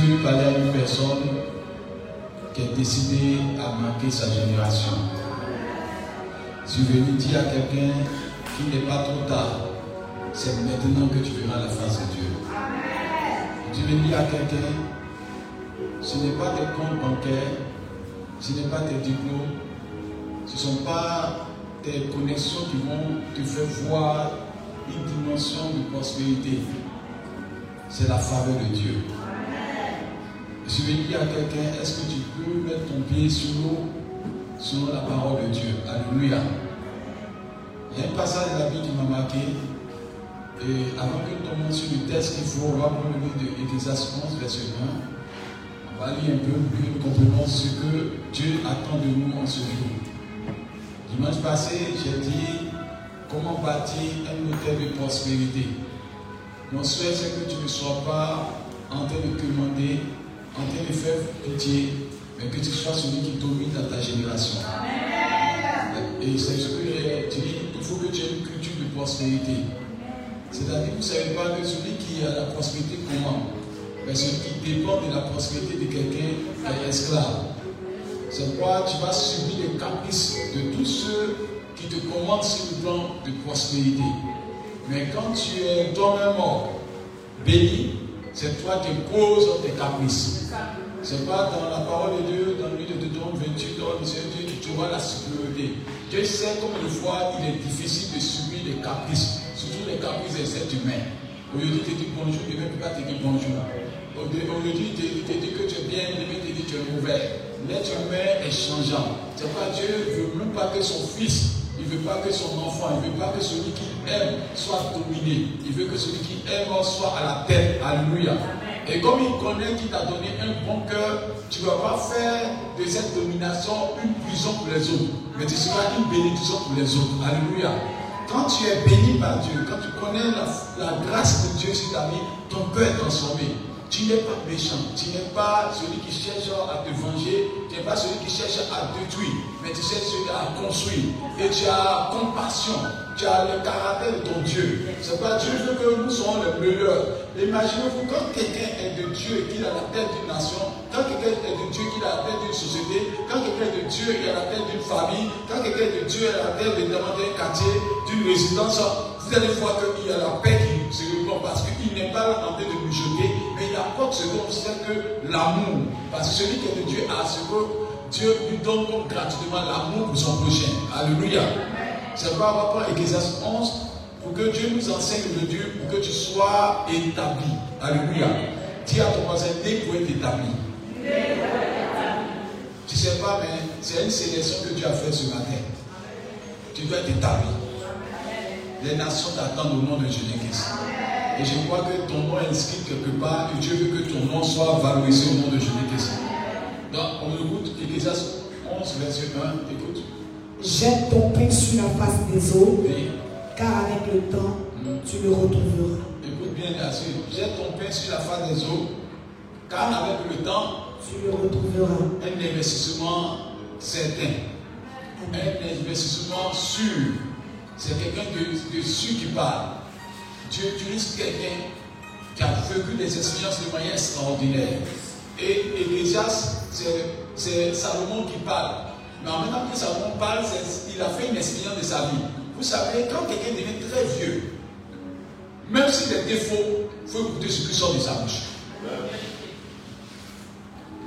Venu parler à une personne qui a décidé à manquer sa génération. Je suis venu dire à quelqu'un qu'il n'est pas trop tard. C'est maintenant que tu verras la face de Dieu. Je venu dire à quelqu'un, ce n'est pas tes comptes bancaires, ce n'est pas tes diplômes, ce ne sont pas tes connexions qui vont te faire voir une dimension de prospérité. C'est la faveur de Dieu. Je venu dire à quelqu'un, est-ce que tu peux mettre ton pied sur l'eau, sur la parole de Dieu? Alléluia. Il y a un passage de la Bible qui m'a marqué. Et avant que nous tombions sur le texte qu'il faut, on va prendre le livre de Ecclésiaste 11, verset 1. On va lire un peu pour que nous comprenions ce que Dieu attend de nous en ce jour. Dimanche passé, j'ai dit comment bâtir un hôtel de prospérité? Mon souhait, c'est que tu ne sois pas en train de demander en train de faire pitié, mais que tu sois celui qui domine dans ta génération. Et c'est ce que j'ai dit, il faut que tu aies une culture de prospérité. C'est-à-dire que vous ne savez pas que celui qui a la prospérité comment? Mais celui qui dépend de la prospérité de quelqu'un est esclave. C'est pourquoi tu vas subir les caprices de tous ceux qui te commandent sur le plan de prospérité. Mais quand tu es toi-même béni, c'est toi qui poses tes caprices. C'est pas dans la parole de Dieu, dans livre de Deutéronome 28, dans le Dieu, tu vois la sécurité. Dieu sait combien de fois il est difficile de subir les caprices, surtout les caprices des êtres humains. Aujourd'hui, tu dis bonjour, demain, tu pas te dire bonjour. Aujourd'hui, il te dit que tu es bien, demain, te dit que tu es mauvais. L'être humain est changeant. C'est pourquoi Dieu ne veut même pas que son fils il ne veut pas que son enfant, il ne veut pas que celui qui aime soit dominé. Il veut que celui qui aime soit à la tête. Alléluia. Et comme il connaît qu'il t'a donné un bon cœur, tu ne vas pas faire de cette domination une prison pour les autres, mais tu seras une bénédiction pour les autres. Alléluia. Quand tu es béni par Dieu, quand tu connais la, la grâce de Dieu sur ta vie, ton cœur est transformé. Tu n'es pas méchant, tu n'es pas celui qui cherche à te venger, tu n'es pas celui qui cherche à détruire, mais tu cherches à construire. Et tu as compassion, tu as le caractère de ton Dieu. C'est pas Dieu veut que nous soyons les meilleurs. Imaginez-vous quand quelqu'un est de Dieu et qu'il a la tête d'une nation, quand quelqu'un est de Dieu qu'il a la tête d'une société, quand quelqu'un est de Dieu et a la tête d'une famille, quand quelqu'un est de Dieu et a la tête d'un quartier, d'une résidence, vous allez voir qu'il y a la paix qui se répand parce qu'il n'est pas en train de nous jeter, apporte ce dont c'est que l'amour. Parce que celui qui est de Dieu a ce que Dieu lui donne gratuitement l'amour pour son prochain. Alléluia. C'est pas va prendre 11 pour que Dieu nous enseigne de Dieu, pour que tu sois établi. Alléluia. Dis à ton voisin, dès pour être établi. Tu sais pas, mais c'est une sélection que Dieu a faite ce matin. Tu dois être établi. Les nations t'attendent au nom de Jésus-Christ. Et je crois que ton nom est inscrit quelque part et Dieu veut que ton nom soit valorisé au nom de Jésus-Christ. Donc, on écoute Ecclésias 11, verset 1. Écoute. Jette ton pain sur la face des eaux, Oui. car avec le temps, Mm. tu le retrouveras. Écoute bien là-dessus. Jette ton pain sur la face des eaux, car avec le temps, Tu le retrouveras. un investissement certain, Amen. un investissement sûr. C'est quelqu'un de, de sûr qui parle. Dieu utilise quelqu'un qui a vécu des expériences de manière extraordinaire. Et Ecclésias, c'est- Salomon qui parle. Mais en même temps que Salomon parle, il a fait une expérience de sa vie. Vous savez, quand quelqu'un devient très vieux, même s'il a des défauts, il faut écouter ce qui sort de sa bouche.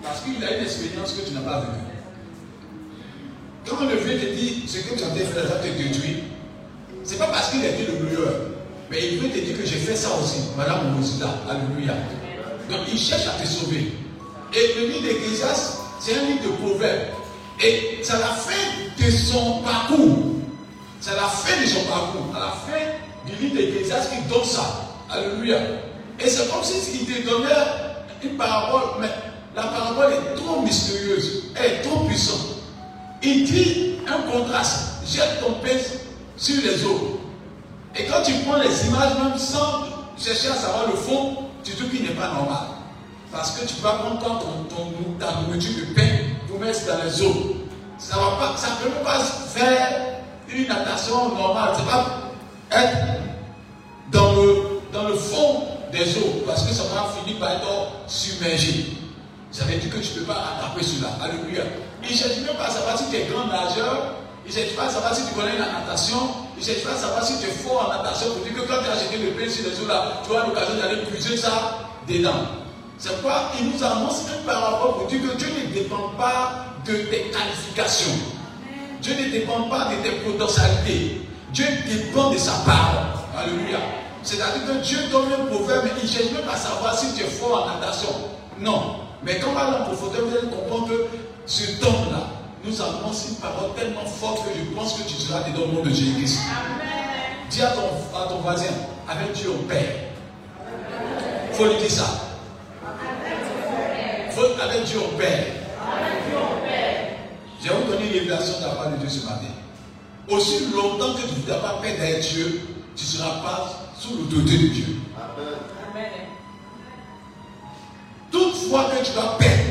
Parce qu'il a une expérience que tu n'as pas vécue. Quand le vieux te dit ce que tu as fait, ça te détruit, c'est pas parce qu'il a été le meilleur, mais il veut te dire que j'ai fait ça aussi. Mon résultat. Alléluia. Donc il cherche à te sauver. Et le livre d'Ecclésias, c'est un livre de proverbes. Et c'est à la fin de son parcours. C'est à la fin de son parcours. À la fin du livre d'Ecclésias qui donne ça. Alléluia. Et c'est comme s'il te donnait une parabole, mais la parabole est trop mystérieuse, elle est trop puissante. Il dit un contraste, jette ton pèse sur les eaux. Et quand tu prends les images, même sans chercher à savoir le fond, tu trouves qu'il n'est pas normal. Parce que tu vas prendre ton, ton, ta nourriture de pain pour mettre dans les eaux. Ça ne peut pas faire une natation normale. Ça va être dans le, dans le fond des eaux. Parce que ça va finir par être submergé. Ça veut dire que tu ne peux pas attraper cela. Alléluia. Il ne cherche même pas à savoir si tu es grand nageur. Il ne cherche pas à savoir si tu connais la natation. Il ne pas savoir si tu es fort en natation pour dire que quand tu as jeté le pain sur les eaux là, tu as l'occasion d'aller puiser ça dedans. C'est pourquoi il nous annonce un parabole pour dire que Dieu ne dépend pas de tes qualifications. Dieu ne dépend pas de tes potentialités. Dieu dépend de sa parole. Alléluia. C'est-à-dire que Dieu donne un proverbe, mais il ne cherche même pas à savoir si tu es fort en natation. Non. Mais quand on va dans profondeur, vous allez comprendre que ce don-là nous annonce une parole tellement forte que je pense que tu seras dedans au nom de Jésus-Christ. Dis à ton, à ton voisin, avec Dieu au Père. Il faut lui dire ça. Faut avec Dieu au Père. Je vais vous donner une révélation de la part de Dieu ce matin. Aussi longtemps que tu ne voudras pas perdre Dieu, tu ne seras pas sous l'autorité de Dieu. Toute fois que tu vas perdre,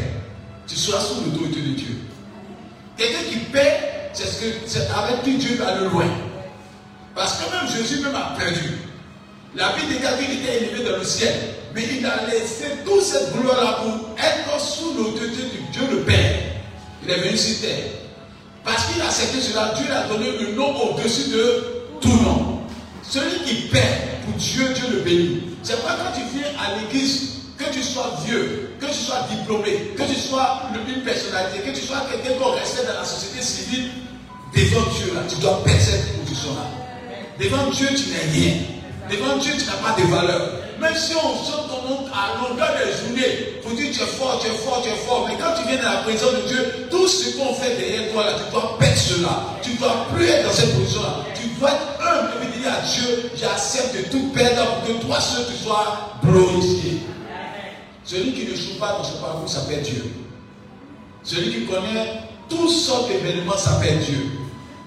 tu seras sous l'autorité de Dieu. Quelqu'un qui perd, c'est ce que c'est avec qui Dieu va le loin. Parce que même Jésus même a perdu. La vie de quelqu'un était élevé dans le ciel. Mais il a laissé toute cette gloire-là pour être sous l'autorité de Dieu le Père. Il est venu sur terre. Parce qu'il a accepté cela, Dieu a donné le nom au-dessus de tout nom. Celui qui perd pour Dieu, Dieu le bénit. C'est pourquoi quand tu viens à l'église, que tu sois vieux, que tu sois diplômé, que tu sois une personnalité, que tu sois quelqu'un qu'on respecte dans la société civile, devant Dieu, là, tu dois perdre cette position-là. Devant Dieu, tu n'es rien. Devant Dieu, tu n'as pas de valeur. Même si on chante ton nom à longueur de journée pour dire tu es fort, tu es fort, tu es fort, mais quand tu viens dans la présence de Dieu, tout ce qu'on fait derrière toi, là, tu dois perdre cela. Tu ne dois plus être dans cette position-là. Tu dois être humble et dire à Dieu, j'accepte de tout perdre pour que toi seul tu sois glorifié. Celui qui ne joue pas dans ce parcours s'appelle Dieu. Celui qui connaît toutes sortes d'événements s'appelle Dieu.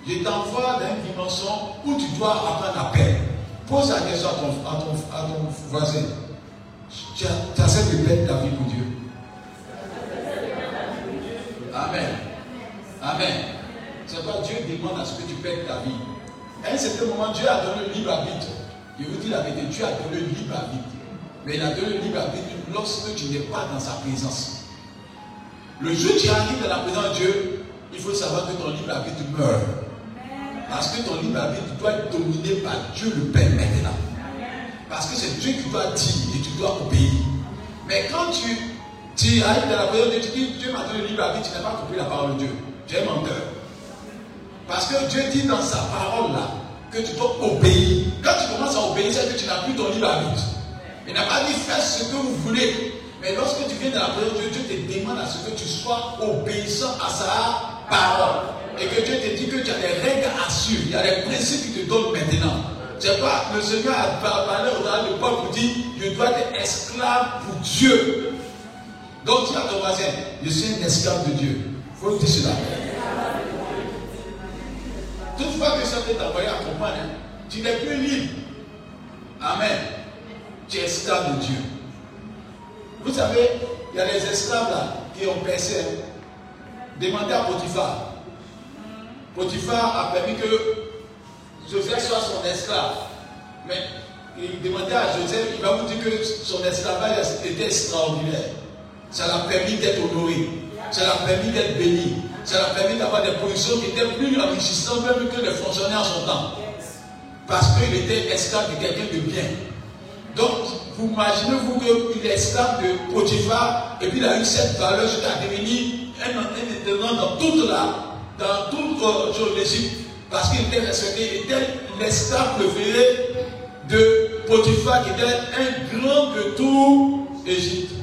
Je t'envoie dans une dimension où tu dois apprendre à perdre. Pose la question à ton, voisin. Tu acceptes de perdre ta vie pour Dieu. Amen. Amen. C'est quoi Dieu demande à ce que tu perdes ta vie. À un certain moment, Dieu a donné le libre arbitre. Je vous dis la vérité, Dieu a donné le libre arbitre. Mais il a donné le libre lorsque tu n'es pas dans sa présence. Le jour où tu arrives dans la présence de Dieu, il faut savoir que ton libre arbitre meurt. Parce que ton libre arbitre doit être dominé par Dieu le Père maintenant. Parce que c'est Dieu qui doit dire et tu dois obéir. Mais quand tu, tu arrives dans la présence de Dieu, tu dis Dieu m'a donné le libre arbitre, tu n'as pas compris la parole de Dieu. Tu es menteur. Parce que Dieu dit dans sa parole là que tu dois obéir. Quand tu commences à obéir, c'est que tu n'as plus ton libre arbitre. Il n'a pas dit faites ce que vous voulez. Mais lorsque tu viens dans la présence de Dieu, Dieu te demande à ce que tu sois obéissant à sa parole. Et que Dieu te dit que tu as des règles à suivre. Il y a des principes qu'il te donne maintenant. C'est pas le Seigneur a parlé au temps de Paul pour dire je dois être esclave pour Dieu. Donc tu as ton voisin, je suis un esclave de Dieu. Il faut dire cela. Toutefois que ça peut t'envoyer à comprendre, hein, tu n'es plus libre. Amen. Tu es esclave de Dieu. Vous savez, il y a des esclaves là qui ont percé. Demandez à Potiphar. Potiphar a permis que Joseph soit son esclave. Mais il demandait à Joseph, il va vous dire que son esclavage était extraordinaire. Ça l'a permis d'être honoré. Ça l'a permis d'être béni. Ça l'a permis d'avoir des positions qui étaient plus enrichissantes même que les fonctionnaires en son temps. Parce qu'il était esclave de quelqu'un de bien. Donc, vous imaginez-vous qu'il est esclave de Potiphar et puis il a eu cette valeur jusqu'à devenir un, un dans toute la, dans toute l'Égypte. Parce qu'il était respecté, il était l'esclave préféré de Potiphar qui était un grand de tout Égypte.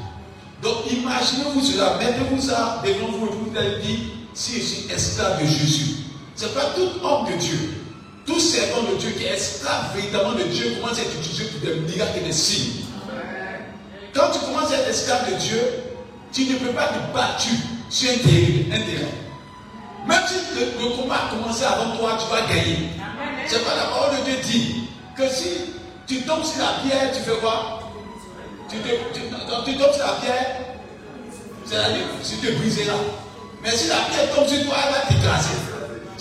Donc imaginez-vous cela, mettez-vous ça devant vous et vous allez dire si je suis esclave de Jésus. Ce n'est pas tout homme de Dieu tout servant de Dieu qui est esclave véritablement de Dieu commence à être utilisé pour des miracles et des signes. Quand tu commences à être esclave de Dieu, tu ne peux pas te battre sur un terrain. Même si le, le combat a commencé avant toi, tu vas gagner. C'est pas la parole de Dieu dit que si tu tombes sur la pierre, tu fais quoi? Tu, te, tu, quand tu tombes sur la pierre, c'est-à-dire tu te briseras. Mais si la pierre tombe sur toi, elle va t'écraser.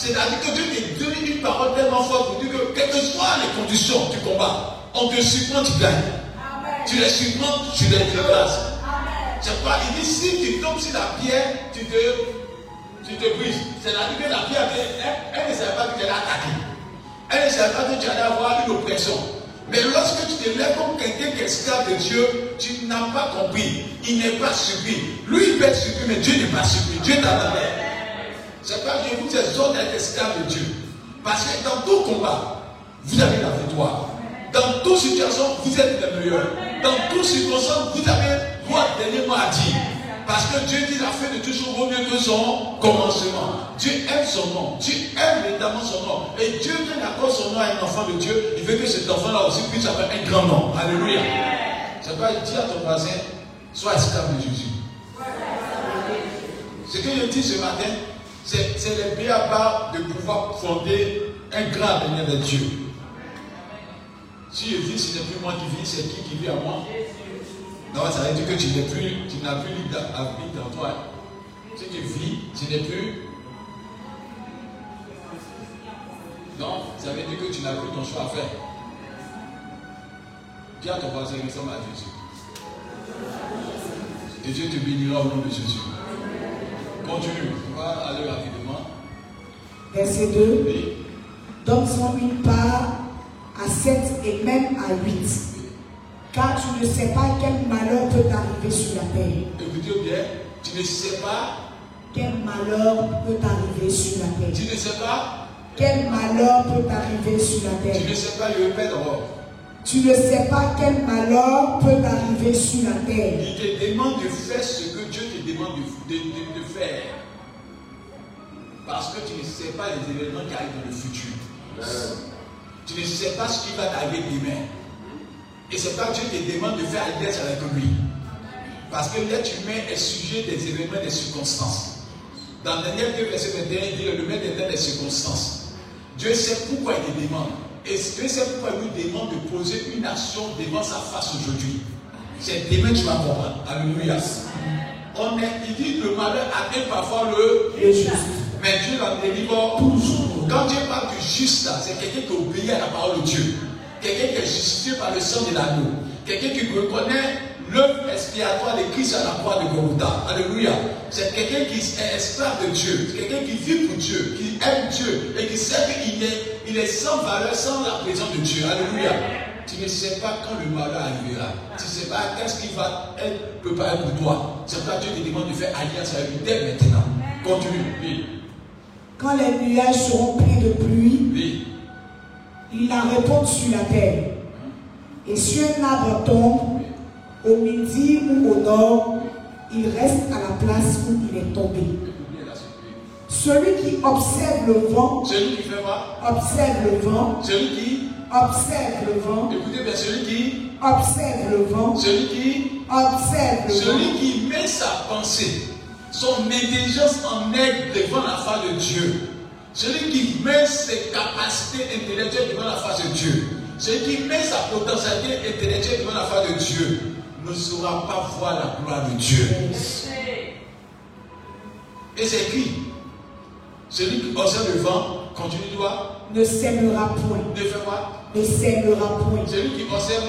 C'est-à-dire que Dieu te donne une parole tellement forte pour dire que quelles que soient les conditions du combat, on te surprend, tu gagnes. Tu les surprends, tu les écrases. C'est pas, il dit si tu tombes sur la pierre, tu te, tu te brises. C'est-à-dire que la pierre, elle, elle ne savait pas que tu allais attaquer. Elle ne savait pas que tu allais avoir une oppression. Mais lorsque tu te lèves comme quelqu'un qui est esclave de Dieu, tu n'as pas compris. Il n'est pas surpris. Lui, il peut être surpris, mais Dieu n'est pas surpris. Dieu t'a donné. C'est pas je vous exhorte à être esclave de Dieu. Parce que dans tout combat, vous avez la victoire. Dans toute situation, vous êtes les meilleurs. Dans toute circonstance, vous avez votre dernier mot à dire. Parce que Dieu dit la fin de chose vaut mieux que son commencement. Dieu aime son nom. Dieu aime évidemment son nom. Et Dieu donne encore son nom à un enfant de Dieu. Il veut que cet enfant-là aussi puisse avoir un grand nom. Alléluia. C'est pas dire à ton voisin, sois esclave de Jésus. Ce que je dis ce matin, c'est les béabas de pouvoir fonder un grand avenir de Dieu. Si je vis, ce n'est plus moi qui vis, c'est qui qui vit à moi Non, ça veut dire que tu n'es plus, tu n'as plus vie dans toi. Si tu vis, tu n'es plus. Non, ça veut dire que tu n'as plus ton choix à faire. Dis à ton voisin, ressemble à Jésus. Et Dieu te bénira au nom de Jésus. Continue, on va aller rapidement. Verset 2. Oui. Donne-en une part à 7 et même à 8. Car tu ne sais pas quel malheur peut t'arriver sur la terre. Écoutez bien, tu ne sais pas, Quel malheur peut t'arriver sur la terre. tu ne sais pas, Quel malheur peut t'arriver sur la tu terre. ne sais pas, je répète d'abord. Tu ne sais pas quel malheur peut t'arriver sur la terre. Il te demande de faire ce que Dieu te demande de, de- de- de faire. Parce que tu ne sais pas les événements qui arrivent dans le futur. Tu ne sais pas ce qui va t'arriver demain. Et c'est pas que Dieu te demande de faire alliance avec lui. Parce que l'être humain est sujet des événements et des circonstances. Dans Daniel 2, verset 21, il dit le maître est des circonstances. Dieu sait pourquoi il te demande. Et sait pourquoi il nous demande de poser une action devant sa face aujourd'hui? C'est demain tu vas comprendre. Alléluia. On est, il dit le malheur atteint parfois le Le juste. mais Dieu l'en délivre toujours. Quand Dieu parle du juste, c'est quelqu'un qui obéit à la parole de Dieu. Quelqu'un qui est justifié par le sang de l'agneau. Quelqu'un qui reconnaît l'œuvre expiatoire de Christ à la croix de Golgotha? Alléluia. C'est quelqu'un qui est esclave de Dieu. C'est quelqu'un qui vit pour Dieu, qui aime Dieu et qui sait qu'il est, il est sans valeur, sans la présence de Dieu. Alléluia. Tu ne sais pas quand le malheur arrivera. Tu ne sais pas qu'est-ce qui va être préparé pour toi. C'est pourquoi Dieu te demande de faire alliance avec lui dès maintenant. Continue. Oui. Quand les nuages seront pleins de pluie, Oui. ils la répondent sur la terre. Et si un arbre tombe, au midi ou au nord, il reste à la place où il est tombé. Celui qui observe le vent, Celui qui fait quoi? observe le vent, Celui qui, observe le vent, écoutez bien, celui qui, observe le vent, celui qui, observe le vent. celui qui met sa pensée, son intelligence en aide devant la face de Dieu. Celui qui met ses capacités intellectuelles devant la face de Dieu. Celui qui met sa potentialité intellectuelle devant la face de Dieu ne saura pas voir la gloire de Dieu. Et c'est écrit. Celui qui observe le vent, continue de voir, Ne sèmera point, ne fait quoi? Ne sèmera point. Celui qui observe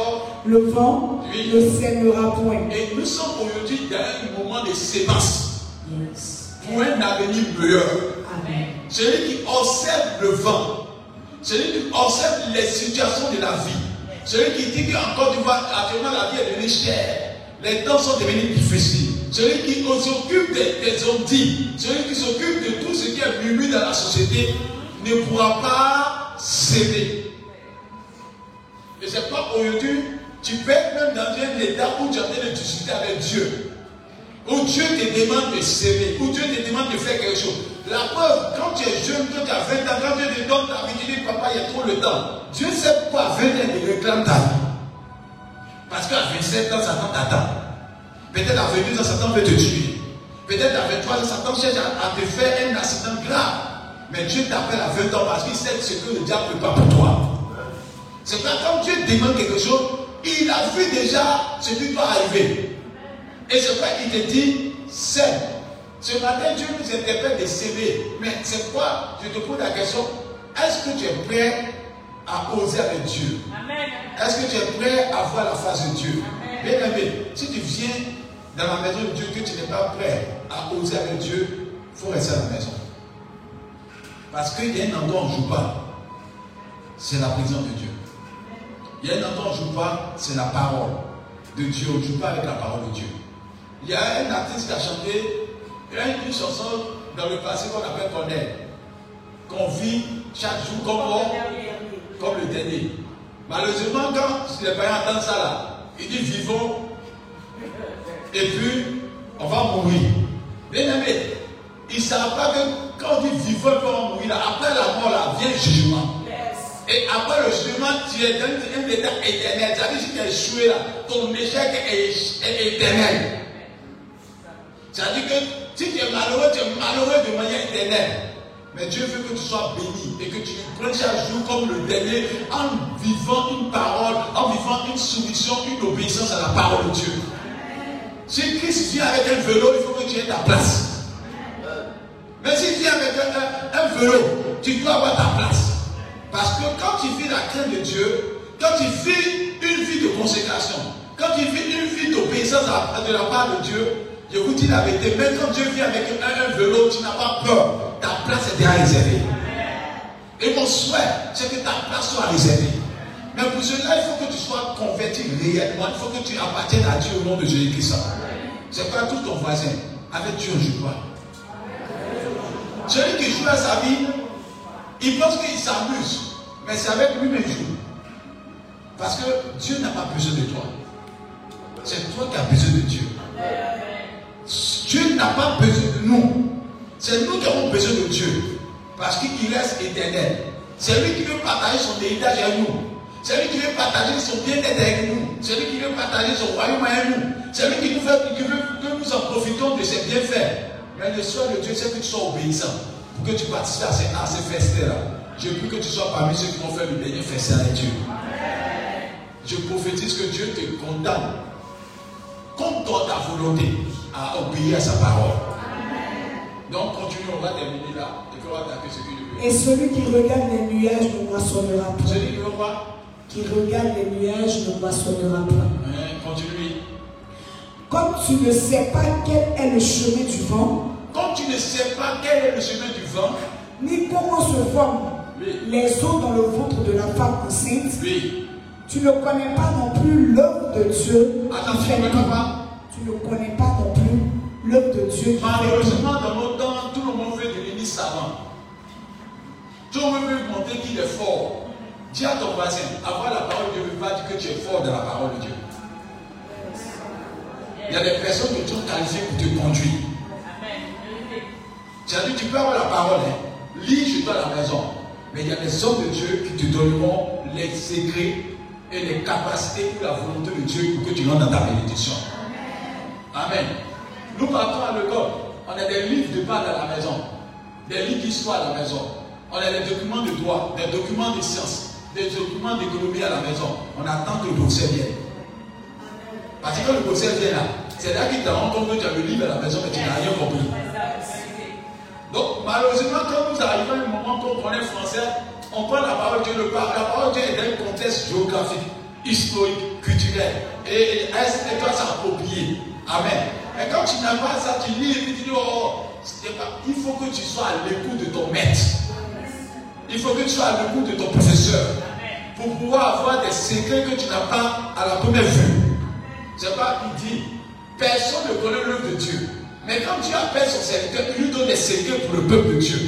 Le vent Oui. ne sèmera point. Et nous sommes aujourd'hui dans un moment de sémence Yes. pour un avenir meilleur. Amen. Celui qui observe le vent, celui qui observe les situations de la vie, celui qui dit qu'en Côte d'Ivoire, actuellement la vie est devenue chère, les temps sont devenus difficiles, celui qui s'occupe des, des ondits, celui qui s'occupe de tout ce qui est murmure dans la société, ne pourra pas s'aider. Et c'est pas aujourd'hui, tu peux être même dans un état où tu train de discuter avec Dieu. Où Dieu te demande de s'aimer, où Dieu te demande de faire quelque chose. La preuve, quand tu es jeune, tu as 20 ans, quand Dieu te donne ta vie, tu dis, papa, il y a trop le temps. Dieu sait pourquoi à 20 ans, il réclame ta vie. Parce qu'à 27 ans, Satan t'attend. Peut-être à 22 ans, Satan veut te tuer. Peut-être à 23 ans, Satan cherche à, te faire un accident grave. Mais Dieu t'appelle à 20 ans parce qu'il sait ce que le diable peut pas pour toi. C'est pas quand Dieu demande quelque chose, il a vu déjà ce qui doit arriver. Et c'est pourquoi il te dit, c'est. Ce matin, Dieu nous interpelle de s'aimer. Mais c'est quoi? Je te pose la question, est-ce que tu es prêt à oser avec Dieu? Est-ce que tu es prêt à voir la face de Dieu? Bien aimé, si tu viens dans la maison de Dieu que tu n'es pas prêt à oser avec Dieu, il faut rester à la maison. Parce qu'il y a un endroit où on ne joue pas. C'est la présence de Dieu. Il y a un endroit où on ne joue pas, c'est la parole de Dieu. On ne joue pas avec la parole de Dieu. Il y a un artiste qui a chanté une chanson dans le passé qu'on appelle Cornel. Qu'on vit chaque jour comme, comme le dernier. Malheureusement, quand les parents entendent ça là, ils disent vivons et puis on va mourir. Bien aimé, ils ne savent pas que quand on dit vivons et on va mourir, après la mort là, vient le jugement. Et après le jugement, tu es dans un état éternel. Ça veut dire que tu as échoué là, ton échec est, éternel. Ça veut dire que si tu es malheureux, tu es malheureux de manière éternelle. Mais Dieu veut que tu sois béni et que tu prennes chaque jour comme le dernier en vivant une parole, en vivant une soumission, une obéissance à la parole de Dieu. Si Christ vient avec un vélo, il faut que tu aies ta place. Mais si tu avec un, vélo, tu dois avoir ta place. Parce que quand tu vis la crainte de Dieu, quand tu vis une vie de consécration, quand tu vis une vie d'obéissance de la part de Dieu, je vous dis la vérité, même quand Dieu vient avec un, vélo, tu n'as pas peur. Ta place est déjà réservée. Et mon souhait, c'est que ta place soit réservée. Mais pour cela, il faut que tu sois converti réellement. Il faut que tu appartiennes à Dieu au nom de Jésus-Christ. C'est pas tout ton voisin. Avec Dieu, je crois. Celui qui joue à sa vie, il pense qu'il s'amuse. Mais c'est avec lui-même joue. Parce que Dieu n'a pas besoin de toi. C'est toi qui as besoin de Dieu. Dieu n'a pas besoin de nous. C'est nous qui avons besoin de Dieu. Parce qu'il reste éternel. C'est lui qui veut partager son héritage avec nous. C'est lui qui veut partager son bien-être avec nous. C'est lui qui veut partager son royaume avec nous. C'est lui qui, nous veut, qui veut que nous en profitons de ses bienfaits. Mais le soir de Dieu, c'est que tu sois obéissant. Pour que tu participes à ces, à ces festin-là. Je veux que tu sois parmi ceux qui vont faire le dernier festin avec Dieu. Je prophétise que Dieu te condamne contre ta volonté à obéir à sa parole. Donc, continue, on va terminer là. Et puis on va ce. Et celui qui regarde les nuages ne moissonnera pas. Celui qui quoi Qui regarde les nuages ne moissonnera pas. Hein, continue. Comme tu ne sais pas quel est le chemin du vent. Comme tu ne sais pas quel est le chemin du vent. Ni comment se forment les eaux dans le ventre de la femme enceinte. Oui. Tu ne connais pas non plus l'œuvre de Dieu. Attends, tu ne connais pas tu ne connais pas non plus l'œuvre de Dieu. Malheureusement, dans nos temps, tout le monde veut devenir savant. Tout le monde veut montrer qu'il est fort. Dis à ton voisin, avoir la parole de Dieu ne veut pas dire que tu es fort dans la parole de Dieu. Il y a des personnes qui sont qualifiées pour te conduire. Tu as dit, tu peux avoir la parole, hein. lis chez toi à la maison. Mais il y a des hommes de Dieu qui te donneront les secrets et les capacités pour la volonté de Dieu pour que tu rentres dans ta bénédiction. Amen. Nous partons à l'école. On a des livres de base à la maison, des livres d'histoire à la maison. On a des documents de droit, des documents de sciences, des documents d'économie à la maison. On attend que le professeur vienne. Parce que le professeur vient là, c'est là qu'il te rend compte que tu as le livre à la maison, mais tu n'as rien compris. Donc, malheureusement, quand nous arrivons à un moment qu'on connaît français, on prend la parole de Dieu, le la parole de Dieu est dans un contexte géographique, historique, culturel. Et, et toi, s'approprier. Amen. Mais quand tu n'as pas ça, tu lis et tu dis, oh, il faut que tu sois à l'écoute de ton maître. Il faut que tu sois à l'écoute de ton professeur. Pour pouvoir avoir des secrets que tu n'as pas à la première vue. C'est pas, il dit, personne ne connaît l'œuvre de Dieu. Mais quand Dieu appelle son serviteur, il lui donne des secrets pour le peuple de Dieu.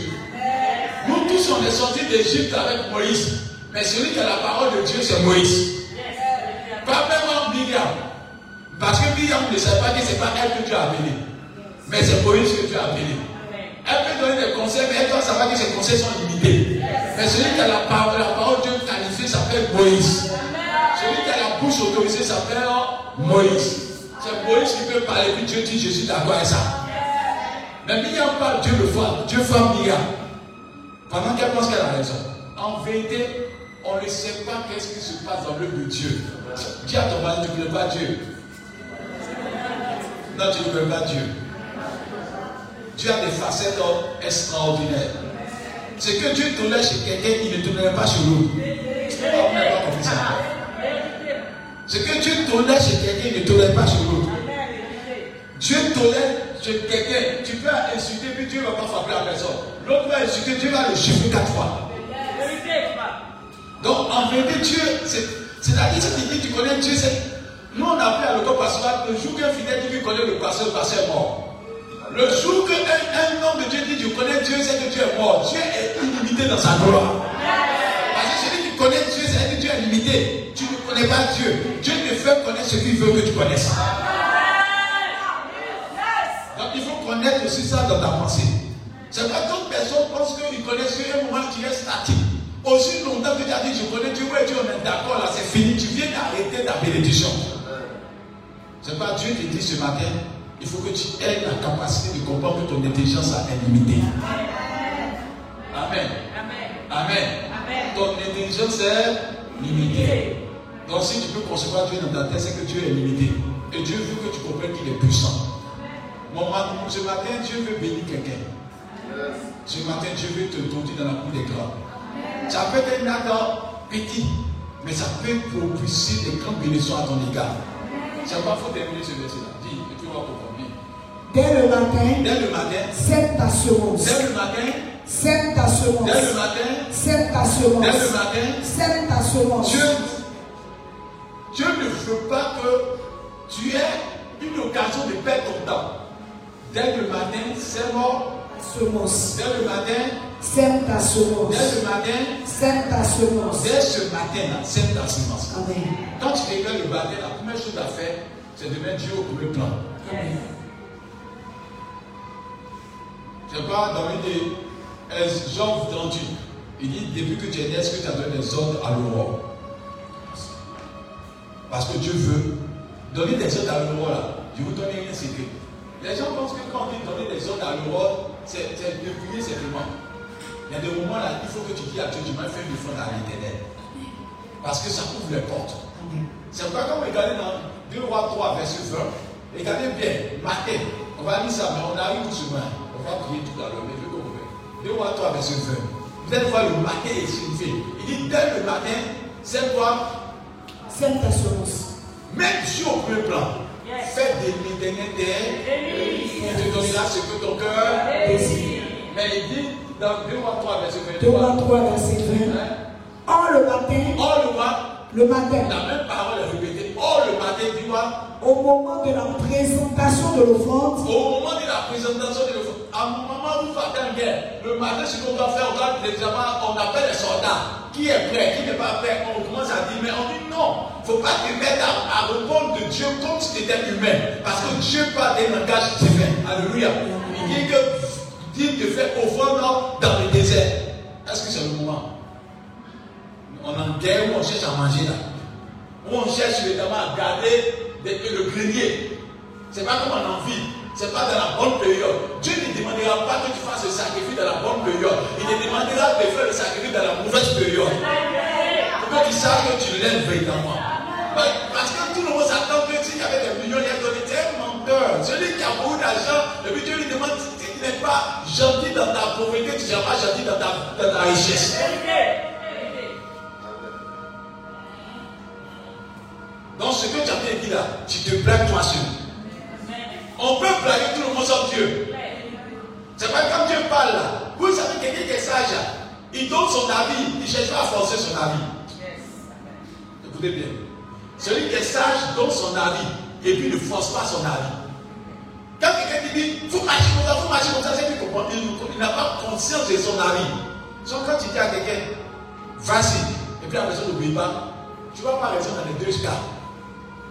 Tous, on est sortis d'Égypte avec Moïse. Mais celui qui a la parole de Dieu, c'est Moïse. Pas même Miriam. Parce que Myriam ne sait pas que ce n'est pas elle que tu as appelée. Mais c'est Moïse que tu as appelé. Elle peut donner des conseils, mais elle doit savoir que ses conseils sont limités. Mais celui qui a la parole, la parole de Dieu qualifiée s'appelle Moïse. Celui qui a la bouche autorisée s'appelle Moïse. C'est Moïse qui peut parler, puis Dieu dit, je suis d'accord avec ça. Mais Miriam parle, Dieu le voit, Dieu voit Miriam. Pendant qu'elle pense qu'elle a raison. En vérité, on ne sait pas qu'est-ce qui se passe dans l'œuvre de Dieu. Dis à ton mari, tu ne connais pas Dieu. Non, tu ne connais pas Dieu. Dieu a des facettes extraordinaires. Ce que Dieu tolère chez quelqu'un, il ne tolère pas chez l'autre. Ce que Dieu tolère chez quelqu'un, il ne tolère pas chez l'autre. Dieu tolère quelqu'un. Tu peux insulter, puis Dieu ne va pas frapper la personne. L'autre va insulter, Dieu va le chiffrer quatre fois. Donc en vérité, Dieu, c'est-à-dire que dit tu connais Dieu, c'est. Nous on a fait à l'école pastoral, le jour qu'un fidèle dit qu'il connaît le pasteur, le pasteur est mort. Le jour qu'un un homme de Dieu dit tu connais Dieu, c'est que Dieu est mort. Dieu est illimité dans sa gloire. Parce que celui qui connaît Dieu, c'est que Dieu est limité. Tu ne connais pas Dieu. Dieu te fait connaître ce qu'il veut que tu connaisses. Il faut connaître aussi ça dans ta pensée. C'est pas d'autres personnes pensent qu'ils connaissent Dieu un moment qui est statique. Aussi longtemps que tu as dit, je connais Dieu, ouais, Dieu, on est d'accord, là, c'est fini. Tu viens d'arrêter ta bénédiction. C'est pas Dieu qui dit ce matin, il faut que tu aies la capacité de comprendre que ton intelligence est limitée. Amen. Amen. Ton intelligence est limitée. Donc si tu peux concevoir Dieu dans ta tête, c'est que Dieu est limité. Et Dieu veut que tu comprennes qu'il est puissant. Mon, ce matin, Dieu veut bénir quelqu'un. Ce matin, Dieu veut te conduire dans la cour des grands. Ça peut être un acte petit, mais ça peut propulser des grandes bénédictions à ton égard. C'est pas faut terminer ce verset-là. Dis, et tu vas comprendre. Dès le matin, dès le matin, sème ta semence. Dès le matin, sème ta semence. Dès le matin, sème ta semence. Dès le matin, sème ta semence. Dieu, Dieu ne veut pas que tu aies une occasion de perdre ton temps. Dès le matin, c'est mort. Semence. Dès le matin, Sème ta semence. Dès ce matin, sème ta semence. Dès ce matin, sème ta semence. Amen. Quand tu réveilles le matin, la première chose à faire, c'est de mettre Dieu au premier plan. Amen. C'est pas dans une des Jean 38. Il dit depuis que tu es né, est-ce que tu as donné des ordres à l'aurore? Parce que Dieu veut donner des ordres à l'aurore là. Je vous donne un secret. Les gens pensent que quand on dit donner des ordres à l'aurore, c'est de prier simplement. Il y a des moments là, il faut que tu dis à Dieu, tu m'as fait du fond à l'éternel. Parce que ça ouvre les portes. C'est pourquoi quand vous regardez dans 2 Rois 3, verset 20, regardez bien, matin, on va lire ça, mais on arrive tout chemin. On va prier tout à l'heure, mais je veux que 2 Rois 3, verset 20. Vous allez voir le matin est signifié. Il dit dès le matin, c'est quoi? C'est ta semence. Même Dieu au premier plan. Fais de l'éternel Il te donnera ce que ton cœur désire. Mais il dit dans 2 Rois 3, verset 20. 2 Rois 3, verset 20. Or le matin. Or le matin. Le matin. La même parole est répétée. Or le matin, dis moi. Au moment de la présentation de l'offrande. Au moment de la présentation de l'offrande. À un moment où vous faites une guerre, le matin, ce qu'on doit faire, on doit l'examen, on appelle les soldats. Qui est prêt, qui n'est pas prêt, on commence à dire, mais on dit non, il ne faut pas te mettre à, répondre de Dieu comme si tu étais humain. Parce que Dieu parle d'un langage divin. Alléluia. Il dit que dit de faire offrande dans le désert. Est-ce que c'est le moment? On est en guerre où on cherche à manger là. Où on cherche évidemment à garder le grenier. Ce n'est pas comme on en vit. Ce n'est pas dans la bonne période. Dieu ne demandera pas que tu fasses le sacrifice dans la bonne période. Il te demandera de faire le sacrifice dans la mauvaise période. Pour que tu saches que tu l'aimes véritablement. Parce que tout le monde s'attend que y avait des millions, donné menteur. Celui qui a beaucoup d'argent, et Dieu lui demande si tu n'es pas gentil dans ta pauvreté, tu ne seras pas gentil dans ta richesse. Donc ce que tu as bien dit là, tu te blagues toi seul. On peut blaguer tout le monde sauf Dieu. C'est pas comme Dieu parle là. Vous savez quelqu'un qui est sage, il donne son avis, il ne cherche pas à forcer son avis. Écoutez bien. Celui qui est sage donne son avis et puis ne force pas son avis. Quand quelqu'un te dit, faut marcher comme ça, faut marcher comme ça, c'est qu'il comprend. Il, n'a pas conscience de son avis. Donc quand tu dis à quelqu'un, vas-y, et puis la personne n'obéit pas, tu vas pas raison dans les deux cas.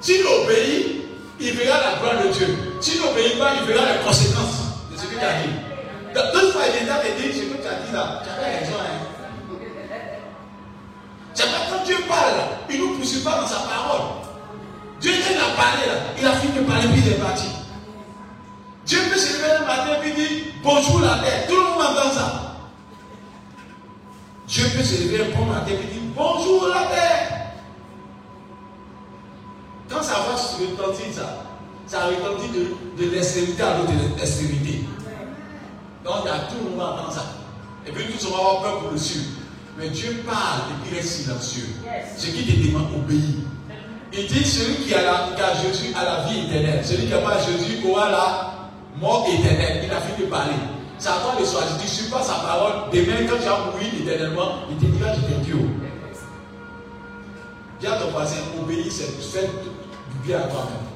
S'il obéit, il verra la gloire de Dieu. S'il n'obéit pas, il verra les conséquences de ce qu'il a dit. Deux fois, il dans les dire ce que tu as dit là. Tu avais raison. Hein. C'est pas quand Dieu parle, il ne nous poursuit pas dans sa parole. Dieu, il a parlé là, il a fini de parler, puis il est parti. Dieu peut se lever le matin et dire bonjour la terre. Tout le monde entend ça. Dieu peut se lever un bon matin et dire bonjour la terre. Quand ça va se retentir, ça, ça retentit de, de l'extrémité à l'autre extrémité. Donc a tout le monde entend ça. Et puis tout monde va avoir peur pour le suivre. Mais Dieu parle et puis reste silencieux. Ce qui te demande obéir. Il dit celui qui a, la, qui a Jésus a la vie éternelle. Celui qui n'a pas Jésus aura la mort éternelle. Il a fini de parler. C'est à toi de choisir. Tu ne suis pas sa parole. Demain, quand tu vas mourir éternellement, il te dira je t'ai Dieu. À ton voisin, faire du bien à toi-même.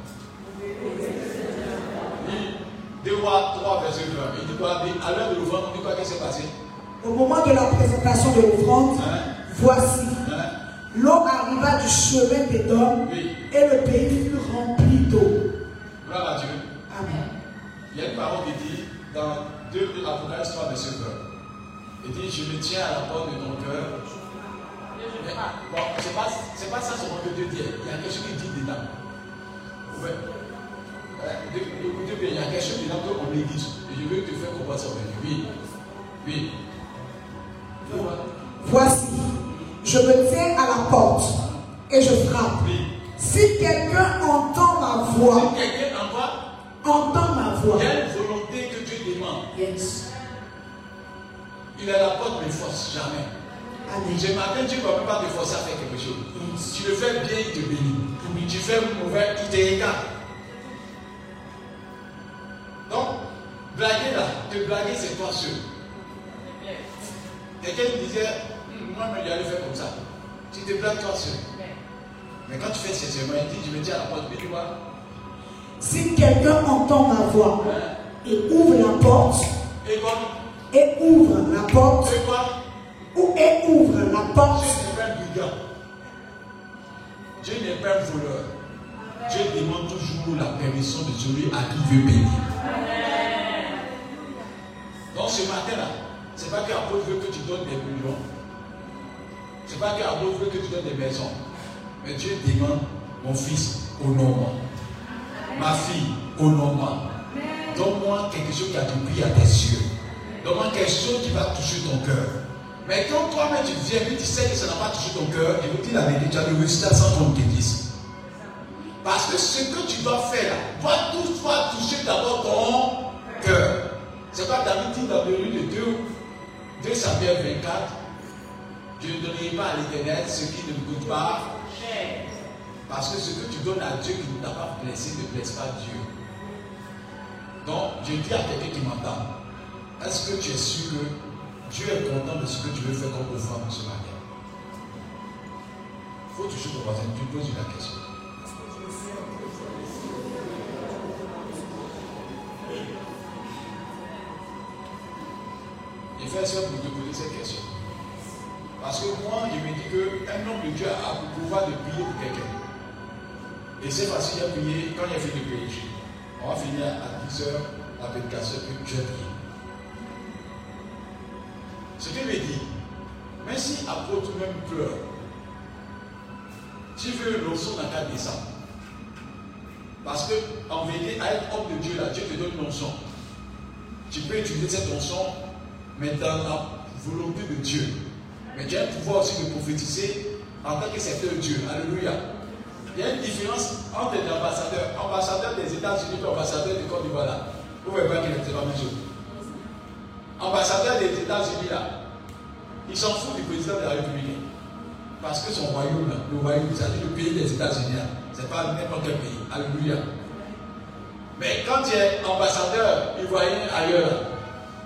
Deux fois, trois verset 20. Il dit quoi? À l'heure de l'offrande, on dit quoi? Qu'est-ce qui s'est passé? Au moment de la présentation de l'offrande, hein? voici. Hein? L'eau arriva du chemin des dômes et le pays fut rempli d'eau. Gloire à Dieu. Amen. Il y a une parole qui dit dans 2 Apocalypse 3, verset 20. Il dit Je me tiens à la porte de ton cœur. Bon, c'est pas, pas ça seulement que Dieu dit. Il y a quelque chose qui dit dedans. Ouais. Écoutez bien, il y a quelque chose dedans qu'on médite. Et je veux te faire comprendre ça. Oui. Oui. Voici, je me tiens à la porte et je frappe. Si quelqu'un entend ma voix, si quelqu'un entend ma voix, il y a une volonté que Dieu demande. Yes. Il a la porte, mais force jamais. Amen. Ce matin, Dieu ne va pas te forcer à faire quelque chose. Yes. Tu le fais bien, il te bénit. Tu fais mauvais, il te regarde. Donc, blaguer là, te blaguer, c'est toi seul. Quelqu'un disait, hm, moi, je vais aller faire comme ça. Tu te blagues toi seul. Mais quand tu fais sincèrement, il dit, je me dis à la porte, mais tu vois. Si quelqu'un entend ma voix et ouvre la porte, et quoi? Et ouvre la porte, et quoi? Ou et ouvre la porte. Dieu n'est pas voleur. Dieu demande toujours la permission de celui à qui veut bénir. Donc ce matin-là, ce n'est pas qu'Apôtre veut que tu donnes des millions. Ce n'est pas qu'Apôtre veut que tu donnes des maisons. Mais Dieu demande, mon fils, honore-moi. Ma fille, honore-moi. Donne-moi quelque chose qui a du à tes yeux. Donne-moi quelque chose qui va toucher ton cœur. Mais quand toi-même tu viens et tu sais que ça n'a pas touché ton cœur, et vous dis la vérité, tu as le résultat sans qu'on te dise. Parce que ce que tu dois faire doit toutefois toucher d'abord ton cœur. C'est pas David dit dans le livre de 2, 2 Samuel 24, je ne donnerai pas à l'éternel ce qui ne me coûte pas. Parce que ce que tu donnes à Dieu qui ne t'a pas blessé ne blesse pas Dieu. Donc, je dis à quelqu'un qui m'entend, est-ce que tu es sûr que Dieu est content de ce que tu veux faire comme offrande ce matin Il faut toujours ton voisin, tu poses la question. Il fait ça pour te poser cette question. Parce que moi, je me dis qu'un homme de Dieu a le pouvoir de prier pour quelqu'un. Et c'est facile à prier quand il a fini de prier. On va finir à 10h, à 24h, que Dieu prie. Ce qu'il me dit, même si apôtre même pleure, tu veux leçon dans 4 décembre. Parce que, en vérité, à être homme de Dieu, là, Dieu te donne leçon. Tu peux utiliser cette leçon, mais dans la volonté de Dieu. Mais tu as le pouvoir aussi de prophétiser en tant que serviteur de Dieu. Alléluia. Il y a une différence entre les ambassadeurs, ambassadeurs des États-Unis et ambassadeurs du Côte d'Ivoire. Vous pouvez voir qu'il c'est la même. Ambassadeurs des États-Unis là, ils s'en foutent du président de la République. Parce que son royaume, le royaume, c'est-à-dire le pays des États-Unis, ce n'est pas n'importe quel pays. Alléluia. Mais quand tu es ambassadeur ivoirien ailleurs,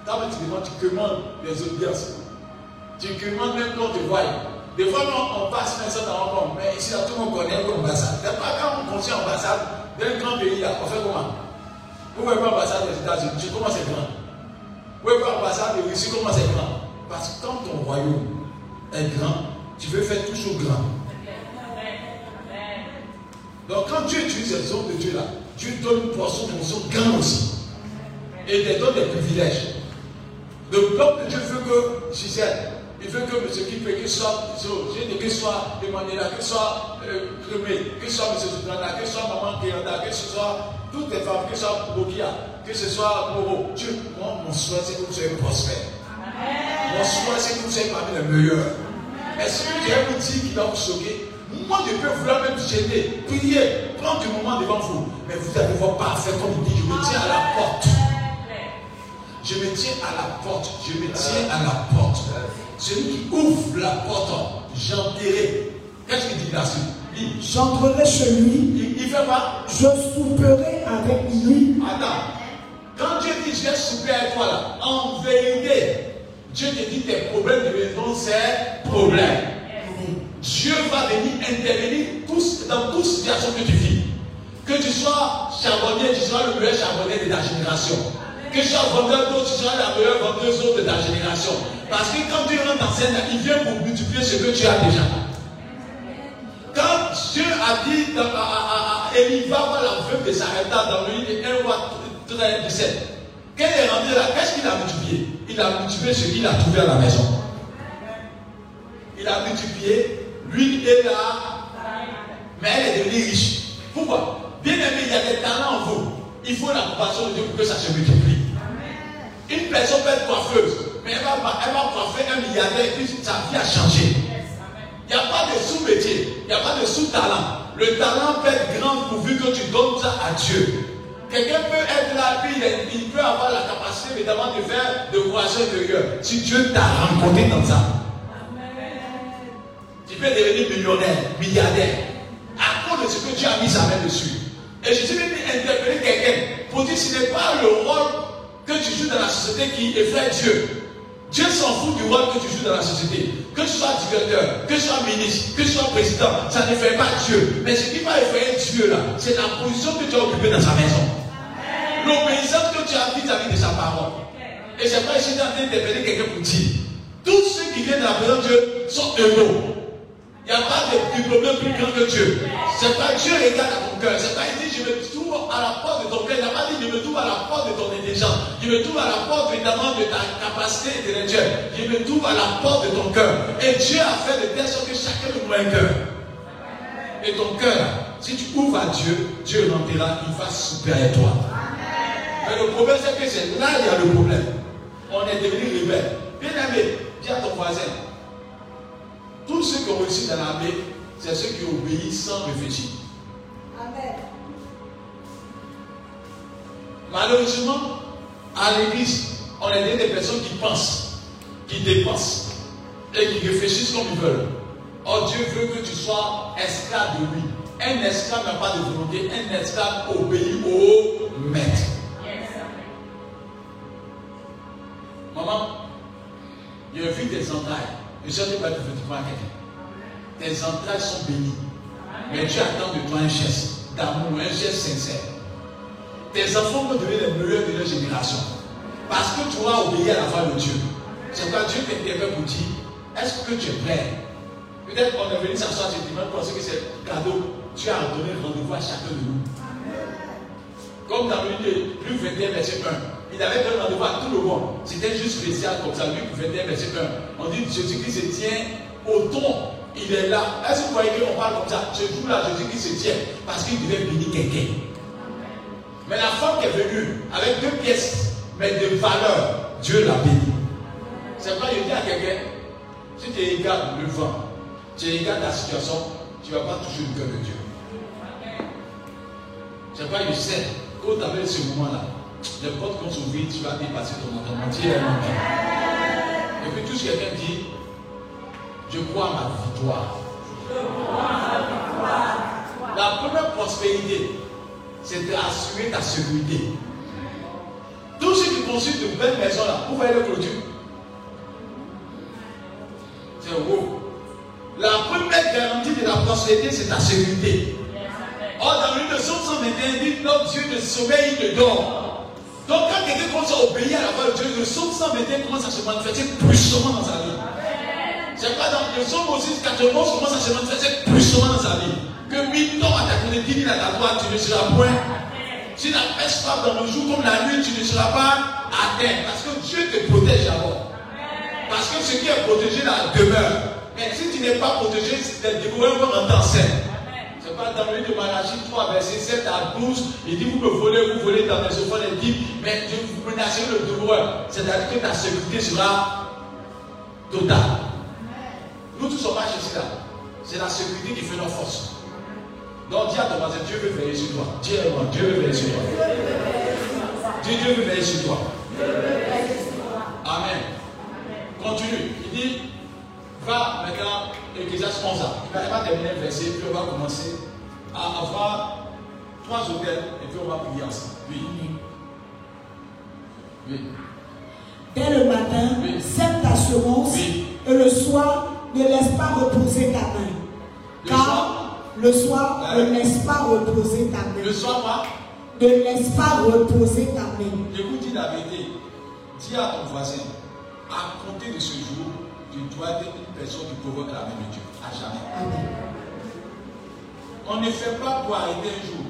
quand tu demandes, tu commandes les audiences. Tu commandes même quand tu vois. Des fois, on passe même ça dans le monde. Mais ici, tout le monde connaît l'ambassade. C'est pas quand on construit ambassade d'un grand pays, là, on fait comment? Vous voyez l'ambassade des États-Unis, tu comment c'est grand Vous voyez pas l'ambassade de Russie, comment c'est grand? Parce que quand ton royaume est grand, tu veux faire toujours grand. Donc quand Dieu utilise les hommes de Dieu là, Dieu donne une poisson de fonction grande aussi. Et il te donne des privilèges. Le peuple de Dieu veut que Gisèle, il veut que M. Kipe, que soit Génie, que soit Emmanuel, que soit Cremé, que soit M. Soutrana, que soit Maman Kéanda, que ce soit toutes les femmes, que ce soit Bokia, que ce soit Moro. Dieu, moi, mon souhait, c'est que vous soyez prospères. Mon souhait, c'est que vous soyez parmi les meilleurs. Est-ce que Dieu vous dit qu'il va vous choquer? Moi, je peux vouloir même gêner, prier, prendre du moment devant vous. Mais vous allez voir parfait, comme il dit, je me tiens à la porte. Je me tiens à la porte. Je me tiens à la porte. Celui qui ouvre la porte, j'entrerai. Qu'est-ce qu'il dit là-dessus? J'entrerai chez lui. Il, fait quoi? Je souperai avec lui. Attends. Quand Dieu dit je vais souper avec toi là, en vérité, Dieu te dit tes problèmes de maison, c'est problème. Dieu va venir intervenir tous, dans toute situation que tu vis. Que tu sois charbonnier, tu seras le meilleur charbonnier de ta génération. Que tu sois vendeur d'eau, tu seras la meilleure vendeuse d'eau de ta génération. Parce que quand Dieu rentre en scène, il vient pour multiplier ce que tu as déjà. Quand Dieu a dit à, à, va voir la veuve de Sarepta dans le livre 1 roi 13, 17. Quand est rentré là, qu'est-ce qu'il a multiplié? Il a multiplié ce qu'il a trouvé à la maison. Il a multiplié lui et là, mais elle est devenue riche. Pourquoi? Bien aimé, il y a des talents en vous. Il faut la compassion de Dieu pour que ça se multiplie. Une personne peut être coiffeuse, mais elle va, elle va coiffer un milliardaire et puis sa vie a changé. Il n'y a pas de sous-métier, il n'y a pas de sous-talent. Le talent peut être grand pourvu que tu donnes ça à Dieu. Quelqu'un peut être là, puis il, peut avoir la capacité, évidemment, de faire de croissance intérieure. Si Dieu t'a rencontré dans ça, tu peux devenir millionnaire, milliardaire, à cause de ce que Dieu a mis sa main dessus. Et je suis venu interpeller quelqu'un pour dire ce n'est pas le rôle que tu joues dans la société qui effraie Dieu. Dieu s'en fout du rôle que tu joues dans la société. Que tu sois directeur, que tu sois ministre, que tu sois président, ça ne fait pas Dieu. Mais ce qui va effrayer Dieu là, c'est la position que tu as occupée dans sa maison. L'obéissance que tu as vis-à-vis de sa parole. Et c'est pas ici en train d'interpeller quelqu'un pour dire. Tous ceux qui viennent dans la présence de Dieu sont heureux. Il n'y a pas de diplômé plus grand que Dieu. C'est pas Dieu regarde à ton cœur. C'est pas il dit je me trouve à la porte de ton cœur. Il n'a pas dit je me trouve à la porte de ton intelligence. Je me trouve à la porte évidemment de ta capacité intellectuelle. Je me trouve à la porte de ton cœur. Et Dieu a fait de telle sorte que chacun ouvre un cœur. Et ton cœur, si tu ouvres à Dieu, Dieu rentrera, il va souper avec toi. Mais le problème, c'est que c'est là il y a le problème. On est devenu rebelle. Bien aimé, dis à ton voisin, tous ceux qui ont réussi dans l'armée, c'est ceux qui obéissent sans réfléchir. Amen. Malheureusement, à l'église, on est des personnes qui pensent, qui dépensent et qui réfléchissent comme ils veulent. Or, Dieu veut que tu sois esclave de lui. Un esclave n'a pas de volonté, un esclave obéit au maître. Maman, a vu des entrailles. Je ne sais pas effectivement à quelqu'un. Tes entrailles sont bénies. Mais tu attends de toi un geste d'amour, un geste sincère. Tes enfants vont devenir les meilleurs de leur génération. Parce que tu auras obéi à la voix de Dieu. C'est pourquoi Dieu t'intervient pour dire est-ce que tu es prêt? Peut-être qu'on est venu s'asseoir ce dimanche penser que c'est cadeau. Tu as donné rendez-vous à chacun de nous. Comme dans le livre, Luc 21, verset 1. Il avait donné rendez-vous à tout le monde. C'était juste spécial comme ça. Luc 21, verset 1. On dit Jésus-Christ se tient au ton. Il est là. Est-ce que vous voyez qu'on parle comme ça? Ce jour-là, Jésus-Christ se tient parce qu'il devait bénir quelqu'un. Mais la femme qui est venue avec deux pièces, mais de valeur, Dieu l'a béni. C'est pas je dis à quelqu'un, si tu regardes le vent, tu regardes la situation, tu ne vas pas toucher le cœur de Dieu. C'est pas je sais, quand tu avais ce moment-là, les portes vont s'ouvrir, tu vas dépasser ton entendement. Et puis tout ce que quelqu'un dit, je crois à ma victoire. La première prospérité, c'est d'assurer ta sécurité. Tous ceux qui construisent de belles maisons là, où va le clôture C'est haut. La première garantie de la prospérité, c'est ta sécurité. Or, dans l'une de 121, dit notre Dieu ne sommeil, il ne dort. Donc quand quelqu'un commence à obéir à la voix de Dieu, le psaume 121 commence à se manifester puissamment dans sa vie. C'est pas dans le psaume aussi 91 commence à se manifester puissamment dans sa vie. Que 1000 ans à ta côté, 10 000 à ta droite, tu ne seras point. Si la peste frappe dans le jour comme la nuit, tu ne seras pas atteint. Parce que Dieu te protège d'abord. Parce que ce qui est protégé là demeure. Mais si tu n'es pas protégé, les découvreurs vont en scène. Pas dans le livre de Malachie 3, verset 7 à 12. Il dit Vous me volez, vous volez dans les enfants, il dit Mais vous menacez le découvreur. C'est-à-dire que ta sécurité sera totale. Nous tous sommes pas chez là. C'est la sécurité qui fait notre force. Donc dis à ton voisin, Dieu veut veiller sur toi. Dieu moi, Dieu veut veiller sur toi. Dieu, Dieu veut veiller sur toi. Amen. Continue. Il dit, va maintenant, Ecclésias 11 ans. Il va terminer le verset, puis on va commencer à avoir trois hôtels et puis on va prier ensemble. Oui. Oui. Dès le matin, oui. sème ta semence oui. et le soir, ne laisse pas reposer ta main. Le Car soir, le soir, Ouais. ne laisse pas reposer ta main. le soir, quoi? Ne laisse pas reposer ta main. Je vous dis la vérité. Dis à ton voisin, à compter de ce jour, tu dois être une personne qui provoque la main de Dieu. À jamais. Amen. On ne fait pas pour arrêter un jour.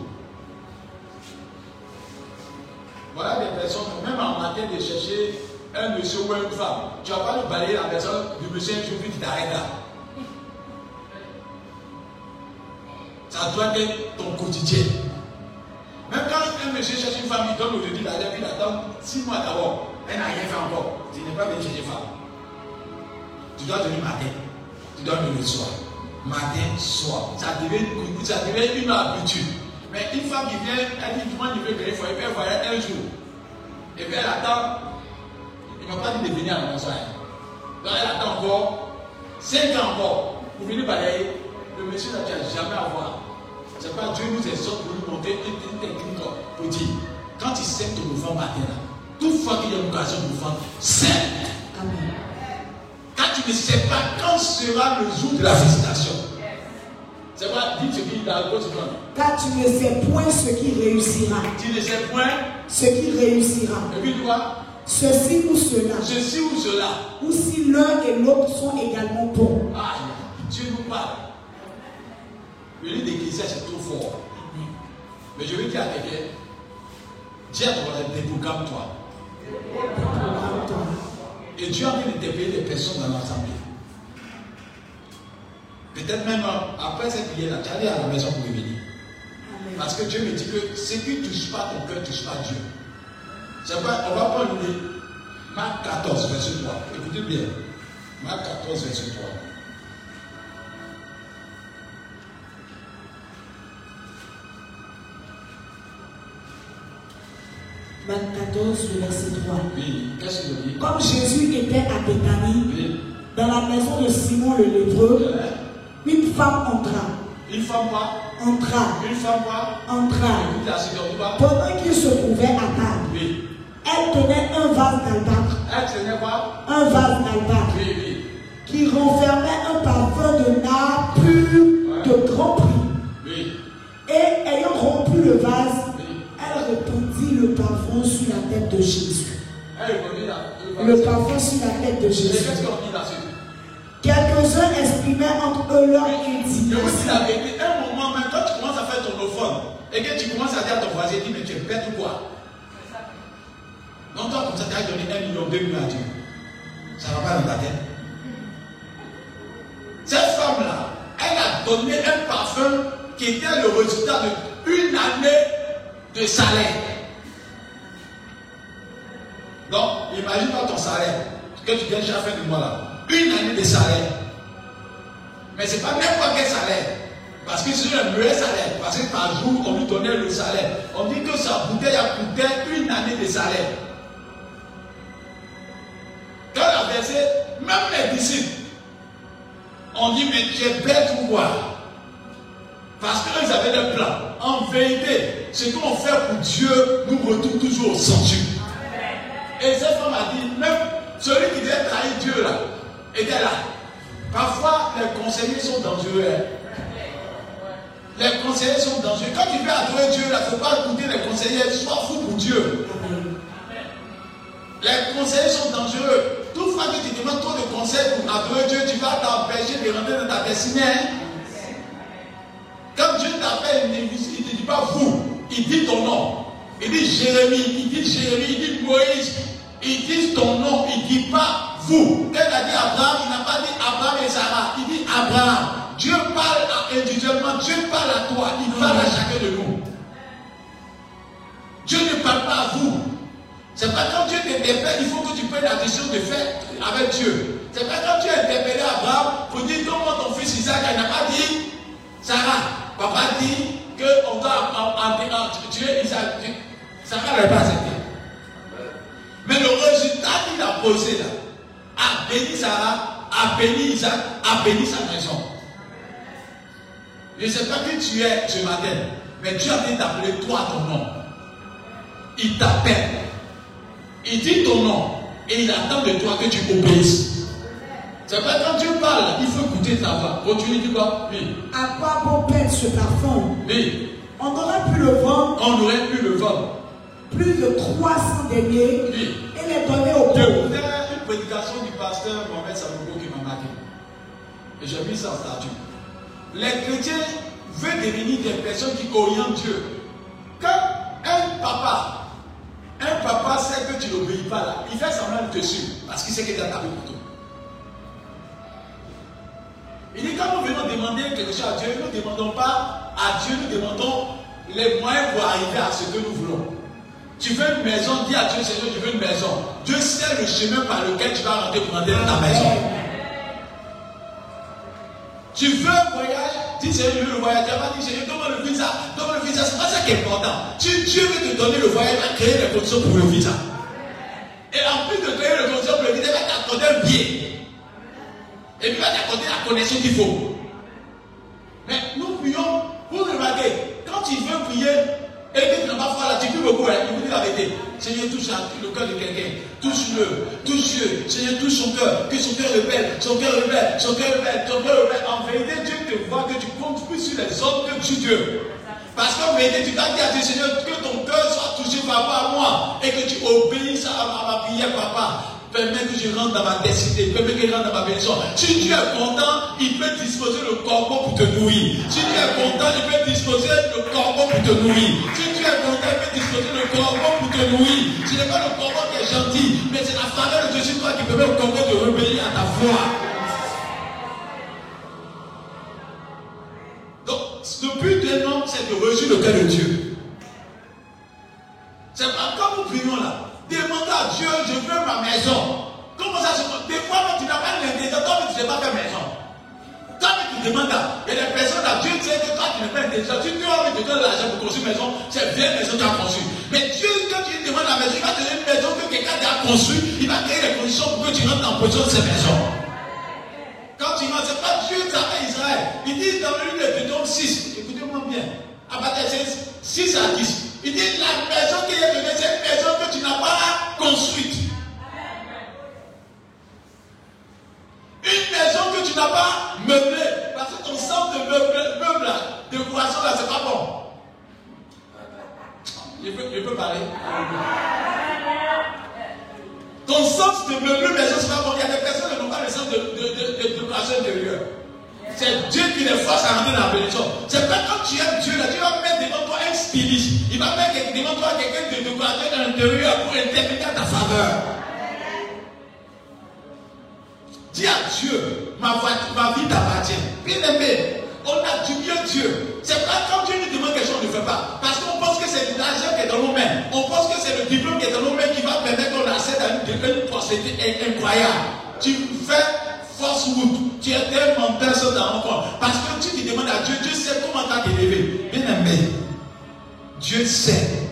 Voilà des personnes, même en matin, de chercher un monsieur ou une femme. Tu vas pas le balayer la personne du monsieur un jour, puis tu t'arrêtes là. Ça doit être ton quotidien. Même quand un monsieur cherche une femme, il donne aujourd'hui la puis il attend six mois d'abord. Elle n'a rien fait encore. Tu n'es pas venu chercher femme. Tu dois venir matin. Tu dois le soir. Matin, soir. Ça devient, une- habitude. Mais une femme qui vient, elle dit, moi, je veux il faut elle voyage un jour. Et puis elle attend. Il ne m'a pas dit de venir à la maison. hein. Donc elle attend encore. Cinq ans encore. Pour venir balayer. Le monsieur n'as jamais à voir. C'est pas Dieu nous exhorte pour nous montrer une technique pour dire, quand tu sèmes ton enfant matin toute fois qu'il y a une occasion de enfant, sème. Amen. Tu ne sais pas quand sera le jour de la visitation. C'est pas dit ce qui est dans le Car tu ne sais point ce qui réussira. Tu ne sais point, Ce qui réussira. et puis tu vois, Ceci ou cela. ceci ou cela. Ou si l'un et l'autre sont également bons. Ah, Dieu nous parle. Le livre d'Ecclésias c'est trop fort. Mais je vais dire à quelqu'un, dis à toi, déprogramme-toi. Et Dieu a envie de déployer des personnes dans l'assemblée. Peut-être même euh, après cette prière-là, tu allais à la maison pour revenir. Parce que Dieu me dit que ce qui ne touche pas ton cœur ne touche pas Dieu. C'est vrai, on va prendre le Marc 14, verset 3. Écoutez bien. Marc 14, verset 3. 14, le verset 3. Oui, qu'est-ce qu'il dit Comme Jésus était à Béthanie, Oui. dans la maison de Simon le lépreux, une femme entra. Une femme quoi? Entra. Une femme quoi? Entra. Pendant qu'il se trouvait à table, elle tenait un vase d'albâtre. Elle tenait quoi? Un vase d'albâtre qui renfermait un parfum de nard pur de grand prix. Et ayant sur la tête de Jésus. Là. Le parfum sur la tête de Jésus. Quelques-uns exprimaient entre eux leur Je vous dis indignation. la vérité, un moment même, quand tu commences à faire ton ophone et que tu commences à dire à ton voisin, dis, mais tu es bête ou quoi? Donc toi, comme ça, tu as donné un million, deux millions à Dieu. Ça ne va pas dans ta tête. Cette femme-là, elle a donné un parfum qui était le résultat d'une année de salaire. Donc, imagine-toi ton salaire que tu gagnes chaque fin du mois là. Une année de salaire. Mais ce n'est pas n'importe quel salaire. Parce que c'est un meilleur salaire. Parce que par jour, on lui donnait le salaire. On dit que sa bouteille a coûté une année de salaire. Quand elle a versé, même les disciples, on dit, mais tu es bête ou quoi Parce qu'ils avaient des plans. En vérité, ce qu'on fait pour Dieu nous retourne toujours au centuple. Et cette femme a dit, même celui qui devait trahir Dieu là, était là. Parfois, les conseillers sont dangereux. hein. Les conseillers sont dangereux. Quand tu veux adorer Dieu, il ne faut pas écouter les conseillers. Sois fou pour Dieu. Les conseillers sont dangereux. Toutefois que tu demandes trop de conseils pour adorer Dieu, tu vas t'empêcher de rentrer dans ta destinée. hein. Quand Dieu t'appelle, il ne dit pas vous, il dit ton nom. Il dit Jérémie, il dit Jérémie, il dit Moïse, Ils disent ton nom, il ne dit pas vous. Quand il a dit Abraham, il n'a pas dit Abraham et Sarah, il dit Abraham. Dieu parle individuellement, Dieu parle à toi, il parle à chacun de nous. Dieu ne parle pas à vous. C'est pas quand Dieu t'interpelle, il faut que tu prennes la décision de faire avec Dieu. C'est pas quand Dieu a interpellé Abraham pour dire donne-moi ton fils Isaac, il n'a pas dit Sarah. Papa dit qu'on doit tuer Isaac. Sarah n'avait pas accepté. Le résultat qu'il a posé là a béni Sarah, a béni Isaac, a béni sa maison. Je ne sais pas qui tu es ce matin, mais Dieu a dit d'appeler toi ton nom. Il t'appelle. Il dit ton nom et il attend de toi que tu obéisses. C'est pas quand Dieu parle, il faut écouter ta voix. Continue, dis quoi? Oui. À quoi bon perdre ce parfum Oui. On aurait pu le vendre. On aurait pu le vendre. Plus de 300 deniers. Oui. Et les donner au pauvres. Je une prédication du pasteur Mohamed Samouko qui m'a marqué. Et j'ai mis ça en statut. Les chrétiens veulent devenir des personnes qui orientent Dieu. Quand un papa un papa sait que tu n'obéis pas là. Il fait semblant de te suivre parce qu'il sait que tu as ta pour toi. Il dit quand nous venons demander quelque chose à Dieu, nous ne demandons pas à Dieu, nous demandons les moyens pour arriver à ce que nous voulons. Tu veux une maison, dis à Dieu, Seigneur, tu veux une maison. Dieu sait le chemin par lequel tu vas rentrer pour entrer dans ta maison. Tu veux un voyage, dis Seigneur, je veux le voyage. Tu vas dire Seigneur, donne-moi le visa, donne-moi le visa. C'est pas ça qui est important. Si Dieu veut te donner le voyage, il va créer les conditions pour le visa. Et en plus de créer les conditions pour le visa, il va t'accorder un billet. Et puis il va t'accorder la connexion qu'il faut. Mais nous prions, vous remarquez, quand tu veux prier, et que tu n'as pas foi là, tu pries beaucoup, hein, il vous dit la vérité. Seigneur, touche le cœur de quelqu'un. Touche-le. Touche-le. Seigneur, touche son cœur. Que son cœur rebelle. Son cœur rebelle. Son cœur rebelle. Son cœur rebelle. En vérité, Dieu te voit que tu comptes plus sur les hommes que Dieu. Parce qu'en vérité, tu t'as dit à Dieu, Seigneur, que ton cœur soit touché, rapport à moi. Et que tu obéisses à, ma prière, papa. Permets que je rentre dans ma destinée. Permets que je rentre dans ma bénédiction. Si Dieu est content, il peut disposer le corbeau pour te nourrir. Si Dieu est content, il peut disposer le corbeau pour te nourrir. Si Dieu est content, il peut disposer le corbeau pour te nourrir. Ce n'est pas le corbeau qui est gentil, mais c'est la faveur de sur toi qui permet au corbeau de rebellir à ta. Donc, le but d'un homme, c'est de reçu le cœur de Dieu. C'est pas comme nous prions là. Demande à Dieu, je veux ma maison. Comment ça se passe Des fois, tu n'as pas l'intention, toi, tu ne sais pas faire maison. Toi, tu demandes à. Et les personnes là, Dieu sait que toi, tu n'as pas l'intention. Si tu as envie de donner l'argent pour construire une maison, c'est bien maison que tu as construit. Mais Dieu, quand tu demandes la maison, il va te donner une maison que quelqu'un a construit. Il va créer les conditions pour que tu rentres en position de cette maison. Quand tu rentres, ce n'est pas Dieu qui a fait Israël. Il dit dans le livre de Deutéronome 6, écoutez-moi bien, à partir de 6 à 10. Il dit la maison qui est donnée, c'est une maison que tu n'as pas construite. Une maison que tu n'as pas meublée. Parce que ton centre de meuble, meuble là, de décoration là, c'est pas bon. Je peux, parler. Ton sens de meuble maison, c'est pas bon. Il y a des personnes qui n'ont pas le sens de, de, de, de intérieure. C'est Dieu qui les force à rentrer dans la bénédiction. C'est pas quand tu aimes Dieu, Dieu va mettre devant toi un styliste. Il va mettre devant toi quelqu'un de décorateur à l'intérieur pour interpréter ta faveur. Dis à Dieu, ma, ma vie t'appartient. Bien aimé, on a du bien Dieu. C'est pas quand Dieu nous demande quelque chose, on ne fait pas. Parce qu'on pense que c'est l'argent qui est dans nos mains. On pense que c'est le diplôme qui est dans nos mains qui va permettre qu'on accède à une, une prospérité incroyable. Tu fais Tu es tellement personne dans mon corps. Parce que tu te demandes à Dieu, Dieu sait comment t'as élevé. Bien aimé. Dieu sait.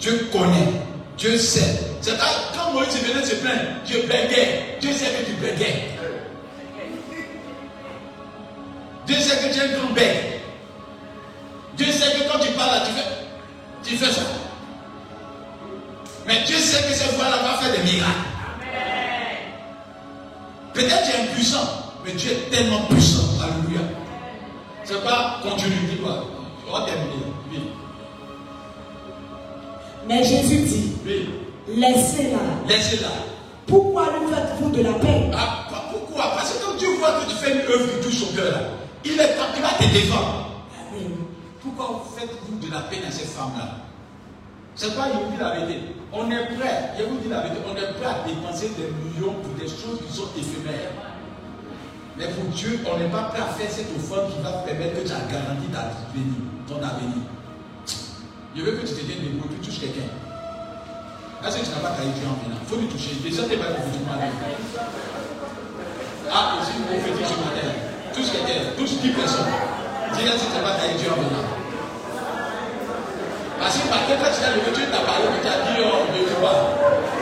Dieu connaît. Dieu sait. C'est quand Moïse venait se plaindre, Dieu bégait. Dieu sait que tu bégais. Dieu sait que tu es un grand. Dieu sait que quand tu parles tu fais, tu fais ça. Mais Dieu sait que cette fois-là va faire des miracles. Peut-être tu es impuissant, mais Dieu est tellement puissant. Alléluia. C'est pas continue, dis-moi. On va terminer. Oui. Mais Jésus dit oui. Laissez-la. Laissez-la. Pourquoi nous faites-vous de la paix? Ah, Pourquoi? Parce que quand Dieu voit que tu fais une œuvre qui touche son cœur, il, est, il va te défendre. Pourquoi faites-vous de la paix à cette femme-là C'est pas, dis la vérité? On est prêt, je vous dis la vérité, on est prêt à dépenser des millions pour des choses qui sont éphémères. Mais pour Dieu, on n'est pas prêt à faire cette offrande qui va permettre que tu as garanti ta vie, ton avenir. Je veux que tu te tiennes debout tu touches quelqu'un. Est-ce que tu n'as pas caillé Dieu en venant Il faut lui toucher. Déjà, tu n'es pas prophétiquement là. Ah, ici, prophétique ce matin. Touche quelqu'un, touche 10 personnes. Dis-là si tu n'as pas caillé Dieu en venant. Parce que par contre, tu as levé, tu t'as parlé, tu as dit, oh, ne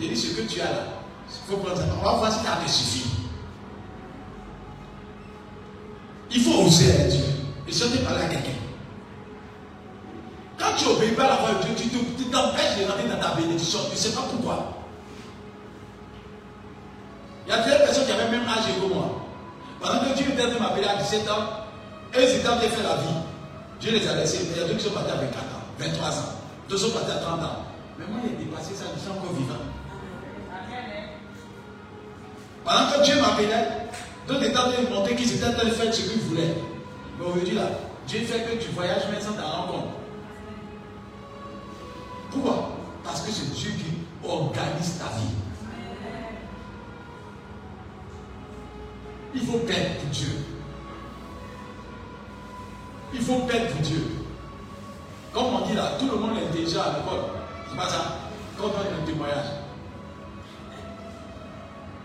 Il dit ce que tu as là. Il faut prendre ça. On va voir si ça te suffit. Il faut oser à Dieu. Et si on te parler à quelqu'un. Quand tu obéis pas à la voix de Dieu, tu t'empêches de rentrer dans ta bénédiction. Tu ne sais pas pourquoi. Il y a des personnes qui avaient même âge que moi. Pendant que Dieu était m'appeler à 17 ans, eux, ils étaient bien faire la vie. Dieu les a laissés. Il y a deux qui sont partis à 24 ans, 23 ans. Deux sont partis à 30 ans. Mais moi, il est dépassé ça, je suis encore vivant. Pendant que Dieu m'appelait, d'autres états de montrer qu'ils étaient en train de faire ce qu'ils voulaient. Mais aujourd'hui là, Dieu fait que tu voyages mais sans t'en rendre. Pourquoi? Parce que c'est Dieu qui organise ta vie. Il faut perdre pour Dieu. Il faut perdre pour Dieu. Comme on dit là, tout le monde est déjà à l'école. C'est pas ça. Quand on est un témoignage.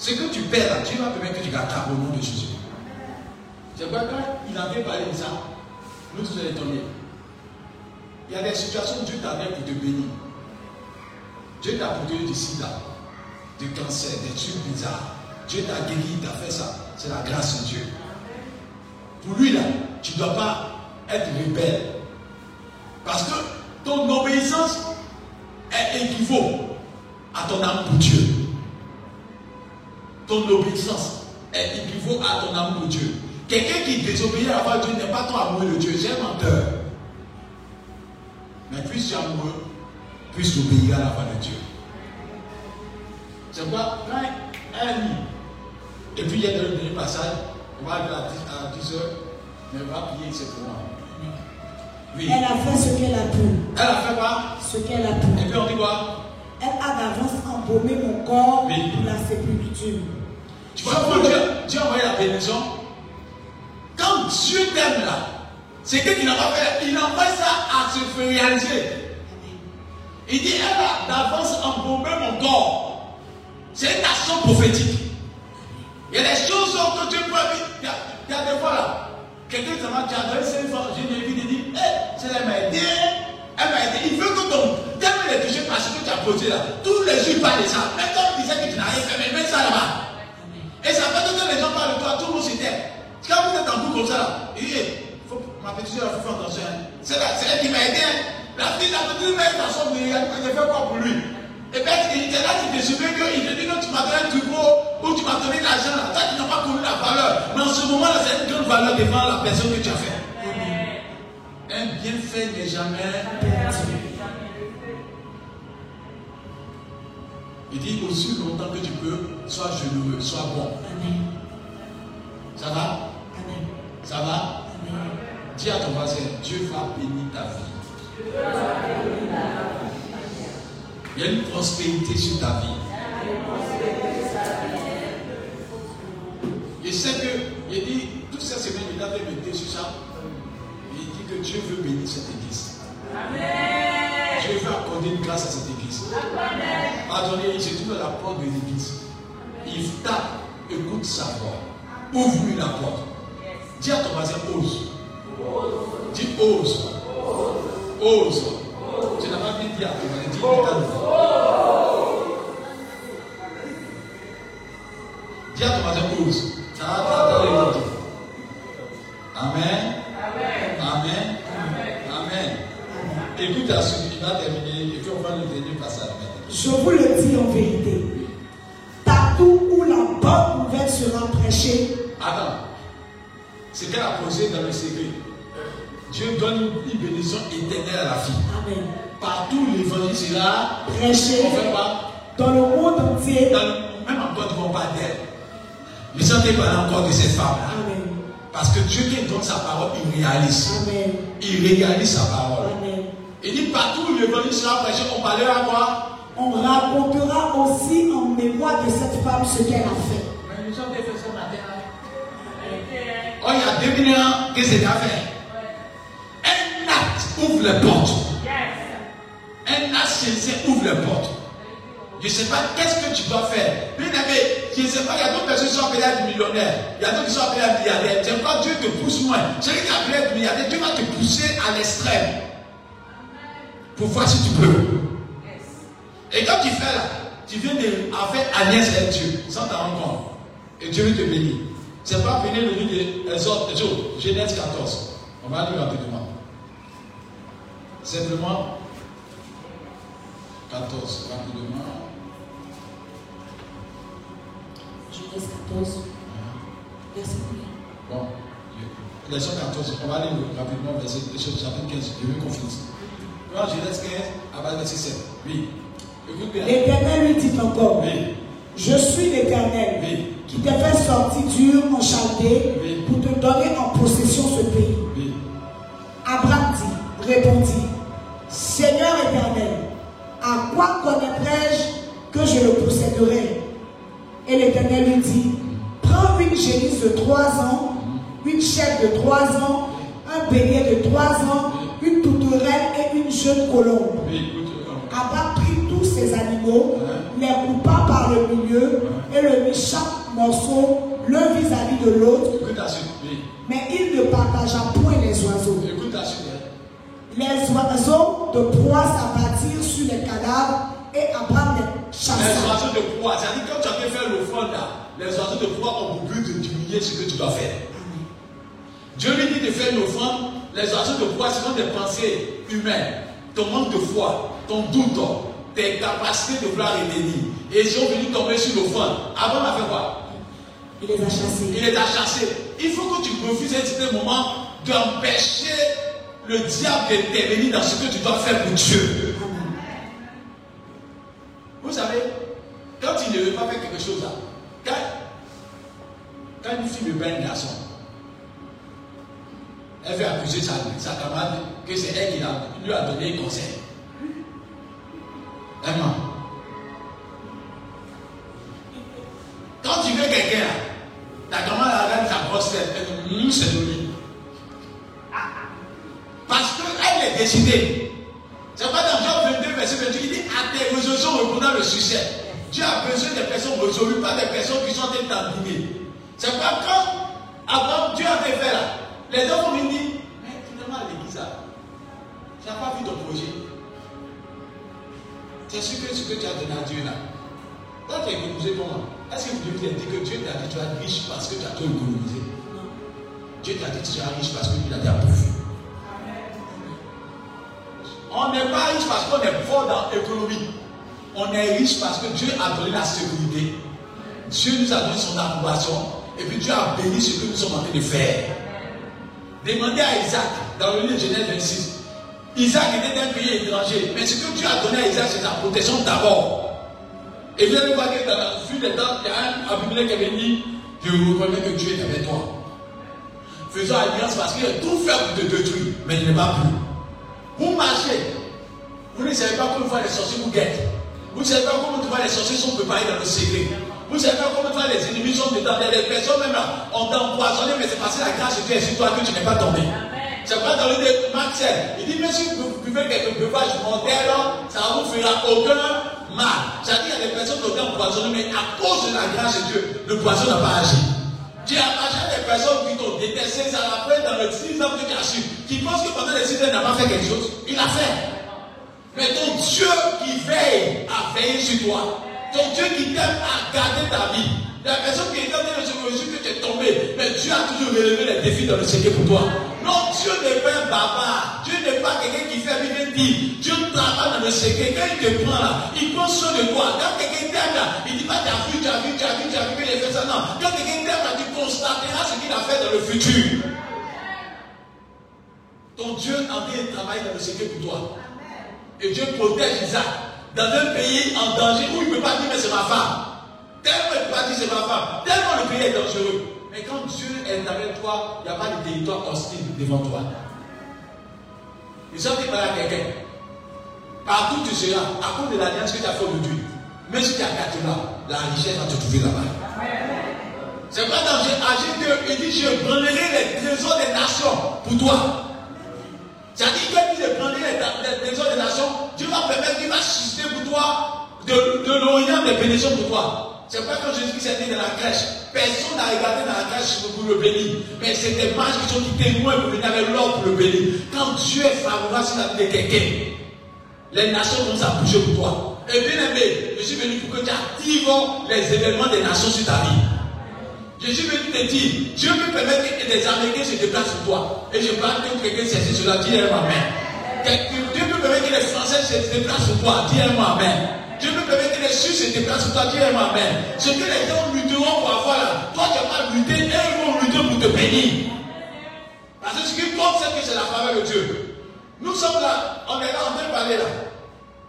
Ce que tu perds là, Dieu va permettre que tu rattrapes au nom de Jésus. C'est pourquoi quand il avait parlé de ça, nous sommes étonnés. Il y a des situations où Dieu t'amène pour te bénir. Dieu t'a protégé du sida, du cancer, des trucs bizarres. Dieu t'a guéri, t'a fait ça. C'est la grâce de Dieu. Pour lui, là, tu ne dois pas être rebelle. Parce que ton obéissance est équivaut à ton âme pour Dieu. Ton obéissance est équivaut à ton âme pour Dieu. Quelqu'un qui désobéit à la Dieu n'est pas ton amoureux de Dieu, c'est un menteur. Mais puisse tu amoureux, puisse obéir à la voix de Dieu. C'est quoi Quand un lit, et puis il y a le dernier passage, on va aller à 10 heures, mais on va prier, c'est pour moi. Oui. Elle a fait ce qu'elle a pu. Elle a fait quoi? Ce qu'elle a pu. Et puis on dit quoi? Elle a d'avance embaumé mon corps pour la sépulture. Tu vois comment Dieu, Dieu a envoyé la bénédiction? Quand Dieu t'aime là, c'est que tu n'as pas fait. Il envoie ça à se faire réaliser. Il dit elle a d'avance embaumé mon corps. C'est une action prophétique. Il y a des choses que Dieu peut. Il y a, il y a des fois là. Quelqu'un qui m'a donné 5 francs, j'ai vie, il dit, hé, c'est elle m'a aidé. Elle m'a aidé. Il veut que ton. Tellement les toucher parce que tu as posé là. Tous les jours, il parle de ça. Même quand il disait que tu n'as rien fait, mais mets ça là-bas. Et ça fait que les gens parlent de toi, tout le monde s'était. Quand vous êtes en couple comme ça là, il dit, faut, ma petite soeur, il faut faire attention. Hein. C'est elle qui m'a aidé. Hein. La petite, la petite mère dans son il a fait quoi pour lui? Et bien, il était là, tu te souviens qu'il te dit que tu m'as donné un truc ou tu m'as donné l'argent. Toi, tu n'as pas connu la valeur. Mais en ce moment-là, c'est une grande valeur devant la personne que tu as fait. Un bienfait n'est jamais perdu. Il dit aussi longtemps que tu peux, sois généreux, sois bon. Amen. Ça va? Amen. Ça va? Amen. Dis à ton voisin, Dieu va bénir ta vie. Il y a une prospérité sur ta vie. Je sais que, il dit, toute cette semaine, il avait médité sur ça. Dieu veut bénir cette église. Dieu veut accorder une grâce à cette église. Attendez, il se trouve à la porte de l'église. Il tape, écoute sa voix. Ouvre-lui la porte. Dis à ton voisin, ose. Dis ose. Ose. Tu n'as pas dit à ton voisin, dis Dis à ton voisin, ose. Je vous le dis en vérité. Partout où la bonne nouvelle sera prêchée. Attends. C'est qu'elle a posé dans le secret? Dieu donne une bénédiction éternelle à la vie. Amen. Partout l'évangile sera prêché. Dans le monde entier. même en Côte d'Ivoire. Ne sentez pas encore de cette femme-là. Parce que Dieu qui donne sa parole, il réalise. Amen. Il réalise sa parole. Amen. Il dit partout où l'évangile sera prêché, on parlera quoi? On racontera aussi en mémoire de cette femme ce qu'elle a fait. Fait. Oh, il y a deux ans que c'est à faire. Un acte ouvre les portes. Un acte sincère ouvre les portes. Je ne sais pas qu'est-ce que tu dois faire. Bien aimé, je ne sais pas, il y a d'autres personnes qui sont appelées à être millionnaires. Il y a d'autres qui sont appelées à être milliardaires. Tu pas Dieu te pousse moins. Celui qui est appelé à être milliardaire, Dieu va te pousser à l'extrême. Pour voir si tu peux. Et quand tu fais là, tu viens de faire avec Dieu, sans t'en rendre compte. Et Dieu va te bénir. C'est pas venir le livre des autres, Genèse 14. On va lire rapidement. Simplement, 14, rapidement. Genèse 14, verset Bon, leçon 14, on va aller rapidement, verset, chapitre 15, je vais confondre. Quand Genèse 15, à verset 7. Oui. L'éternel lui dit encore oui. Je suis l'éternel oui. qui t'a fait sortir d'Ur en Chaldée oui. pour te donner en possession ce pays. Abraham dit, répondit Seigneur éternel, à quoi connaîtrai-je que je le posséderai? Et l'Éternel lui dit, prends une génisse de trois ans, une chèvre de trois ans, un bélier de trois ans, une tourterelle et une jeune colombe. Abba les coupa par le milieu et le mit chaque morceau l'un vis-à-vis de l'autre. Mais il ne partagea point les oiseaux. Les oiseaux de proie s'abattirent sur les cadavres et Abraham les chassa. Les oiseaux de proie, c'est-à-dire quand tu as fait l'offrande là, les oiseaux de proie ont pour but de diminuer ce que tu dois faire. Dieu lui dit de faire une offrande, les oiseaux de proie sont des pensées humaines, ton manque de foi, ton doute, tes capacités de vouloir retenir. Et ils sont venus tomber sur l'offrande. Abraham a fait quoi? Il les a chassés. Il les a chassés. Il faut que tu refuses à un certain moment d'empêcher le diable d'intervenir dans ce que tu dois faire pour Dieu. Vous savez, quand il ne veut pas faire quelque chose là, quand, quand une fille me un garçon, elle veut accuser sa, sa camarade que c'est elle qui lui a donné un conseil. Quand tu veux quelqu'un, ta camarade regarde sa grosse tête, elle dit, c'est. Parce qu'elle est décidée. C'est pas dans Jean 22, verset 28, il dit à tes résolutions répondant le succès. Dieu a besoin des personnes résolues, pas des personnes qui sont en train C'est pas quand avant Dieu avait fait là. Les enfants me disent, mais finalement, l'église, tu n'as pas vu ton projet. C'est ce que, ce que tu as donné à Dieu là. Quand tu as économisé comment Est-ce que vous devez dire que Dieu t'a dit que tu es riche parce que tu as tout économisé? Dieu t'a dit que tu es riche parce que tu l'as pourvu. On n'est pas riche parce qu'on est fort dans l'économie. On est riche parce que Dieu a donné la sécurité. Dieu nous a donné son approbation. Et puis Dieu a béni ce que nous sommes en train de faire. Demandez à Isaac, dans le livre de Genèse 26, Isaac était d'un pays étranger, mais ce que Dieu a donné à Isaac, c'est sa protection d'abord. Et vous allez voir que dans la suite des temps, il y a un Abimelech qui avait dit Je reconnais que Dieu est avec toi. Faisons alliance parce qu'il a tout fait pour te détruire, mais il n'est pas plus. Vous marchez, vous ne savez pas comment les sorciers vous guettent. Vous ne savez pas comment les sorciers sont préparés dans le secret. Vous ne savez pas comment les ennemis sont dedans. Les personnes même ont empoisonné, mais c'est parce que la grâce de Dieu est sur toi que tu n'es pas tombé. C'est pas dans de Marc Il dit, même si vous buvez quelques breuvages mortels, ça ne vous fera aucun mal. C'est-à-dire qu'il y a des personnes qui ont été empoisonnées, mais à cause de la grâce de Dieu, le poison n'a pas agi. Dieu a agi à des personnes qui t'ont détesté, ça l'a fait dans le 6 ans que tu as su, qui pensent que pendant les 6 ans, il n'a pas fait quelque chose. Il a fait. Mais ton Dieu qui veille a veillé sur toi. Ton Dieu qui t'aime a gardé ta vie. La personne qui est dans le secret que tu es tombé, mais Dieu a toujours relevé les défis dans le secret pour toi. Non, Dieu n'est pas un barbare. Dieu n'est pas quelqu'un qui fait vivre dit. Dieu travaille dans le secret. Quand il te prend là, il prend soin de toi. Quand quelqu'un t'aime là, il dit pas tu as vu, tu as vu, tu as vu, tu as vu, il a fait ça. Non. Quand quelqu'un t'aime là, tu constateras ce qu'il a fait dans le futur. Ton Dieu en train de travailler dans le secret pour toi. Et Dieu protège Isaac dans un pays en danger où il ne peut pas dire mais c'est ma femme. Tellement pas dire c'est ma femme. Tellement le pays est dangereux. Mais quand Dieu est avec toi, il n'y a pas de territoire hostile devant toi. Ils sont dit à quelqu'un. Partout tu seras, à cause de l'alliance que tu as fait aujourd'hui. Même si tu as gâté là, la richesse va te trouver là-bas. C'est pas dans Agir Dieu, il dit Je prendrai les trésors des nations pour toi. C'est-à-dire que tu prendrai les, trésors des nations, Dieu va permettre qu'il va susciter pour toi de, de l'Orient des bénédictions pour toi. C'est pas quand Jésus-Christ né dans la crèche. Personne n'a regardé dans la crèche pour le bénir. Mais c'est des mages qui sont qui témoins pour venir avec l'ordre pour le bénir. Quand Dieu est favorable sur la vie de quelqu'un, les nations vont bouger pour toi. Et bien aimé, je suis venu pour que tu actives les événements des nations sur ta vie. Je suis venu te dire, Dieu peut permettre que des Américains se déplacent sur toi. Et je parle que quelqu'un saisit cela, dis moi Amen. Dieu peut permettre que les Français se déplacent sur toi, dis moi Amen. Cieux se déplacent pour toi, dis Amen. Ce que les gens lutteront pour avoir là, toi tu pas lutté, et ils vont lutter pour te bénir. Parce que ce qui compte, c'est que c'est la faveur de Dieu. Nous sommes là, on est là en train de parler là.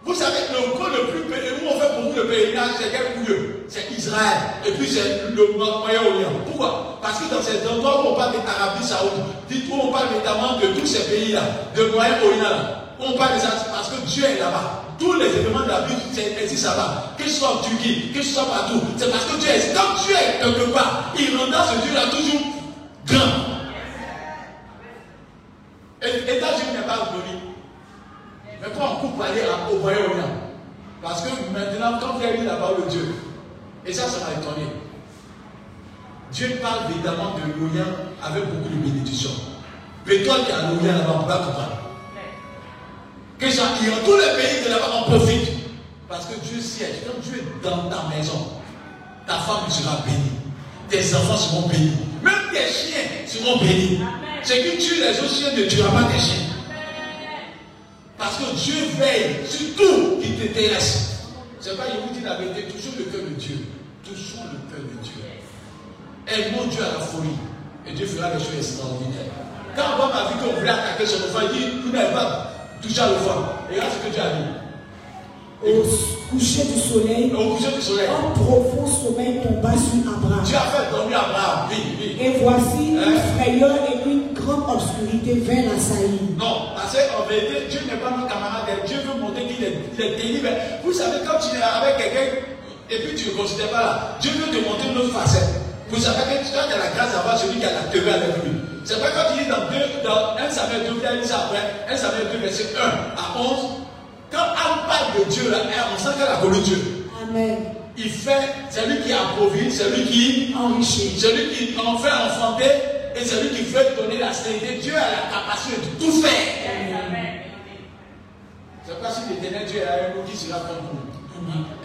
Vous savez le coin le plus pèlerin, nous on fait pour vous le pèlerinage, c'est quel lieu C'est Israël. Et puis c'est le Moyen-Orient. Pourquoi? Parce que dans ces endroits où on parle d'Arabie Saoudite, dites où on parle notamment de tous ces pays-là, de Moyen-Orient, on parle de ça parce que Dieu est là-bas. Tous les éléments de la vie existent là-bas. Que ce soit en Turquie, que ce soit partout. C'est parce que Dieu est. Quand Dieu est quelque part, il rendra ce Dieu-là toujours grand. Et États-Unis n'est pas autonome. Mais quand on coupe aller au Moyen-Orient, parce que maintenant, quand vous avez la parole de Dieu, et ça, ça m'a étonné. Dieu parle évidemment de l'Orient avec beaucoup de bénédictions. Mais toi qui es à l'Orient là-bas, on va comprendre que dans tous les pays de là-bas, on profite. Parce que Dieu siège. Quand Dieu est dans ta maison, ta femme sera bénie. Tes enfants seront bénis. Même tes chiens seront bénis. C'est que tu les autres chiens ne tuera pas tes chiens. Parce que Dieu veille sur tout qui t'intéresse. C'est pas, je vous dis la vérité, toujours le cœur de Dieu. Toujours le cœur de Dieu. Aime-moi Dieu à la folie. Et Dieu fera des choses extraordinaires. Quand on m'a vu qu'on voulait attaquer son enfant, il dit, vous n'avez pas toucha le. Et regarde ce que Dieu a dit. Au coucher du soleil, au coucher du soleil, un profond sommeil tomba sur Abraham. Dieu a fait dormir Abraham, oui, oui. Et voici une hein? frayeur et une grande obscurité vint l'assaillir. Non, parce qu'en vérité, Dieu n'est pas mon camarade, Dieu veut montrer qu'il est, délivré. Vous savez, quand tu es avec quelqu'un et puis tu ne considères pas là, Dieu veut te montrer une autre facette. Vous savez que quand tu as la grâce d'avoir celui qui a la théorie avec lui. C'est vrai quand il dans, 2, dans 1 Samuel 2, il dit ça après, 1 Samuel 2, verset 1 à 11. Quand on parle de Dieu, là, on sent qu'elle a connu Dieu. Amen. Il fait, c'est lui qui approvisionne, c'est lui qui enrichit, c'est lui qui en fait enfanter et c'est lui qui veut donner la sérénité. Dieu a la capacité de tout faire. C'est pas si l'éternel Dieu a un mot qui sera comme vous.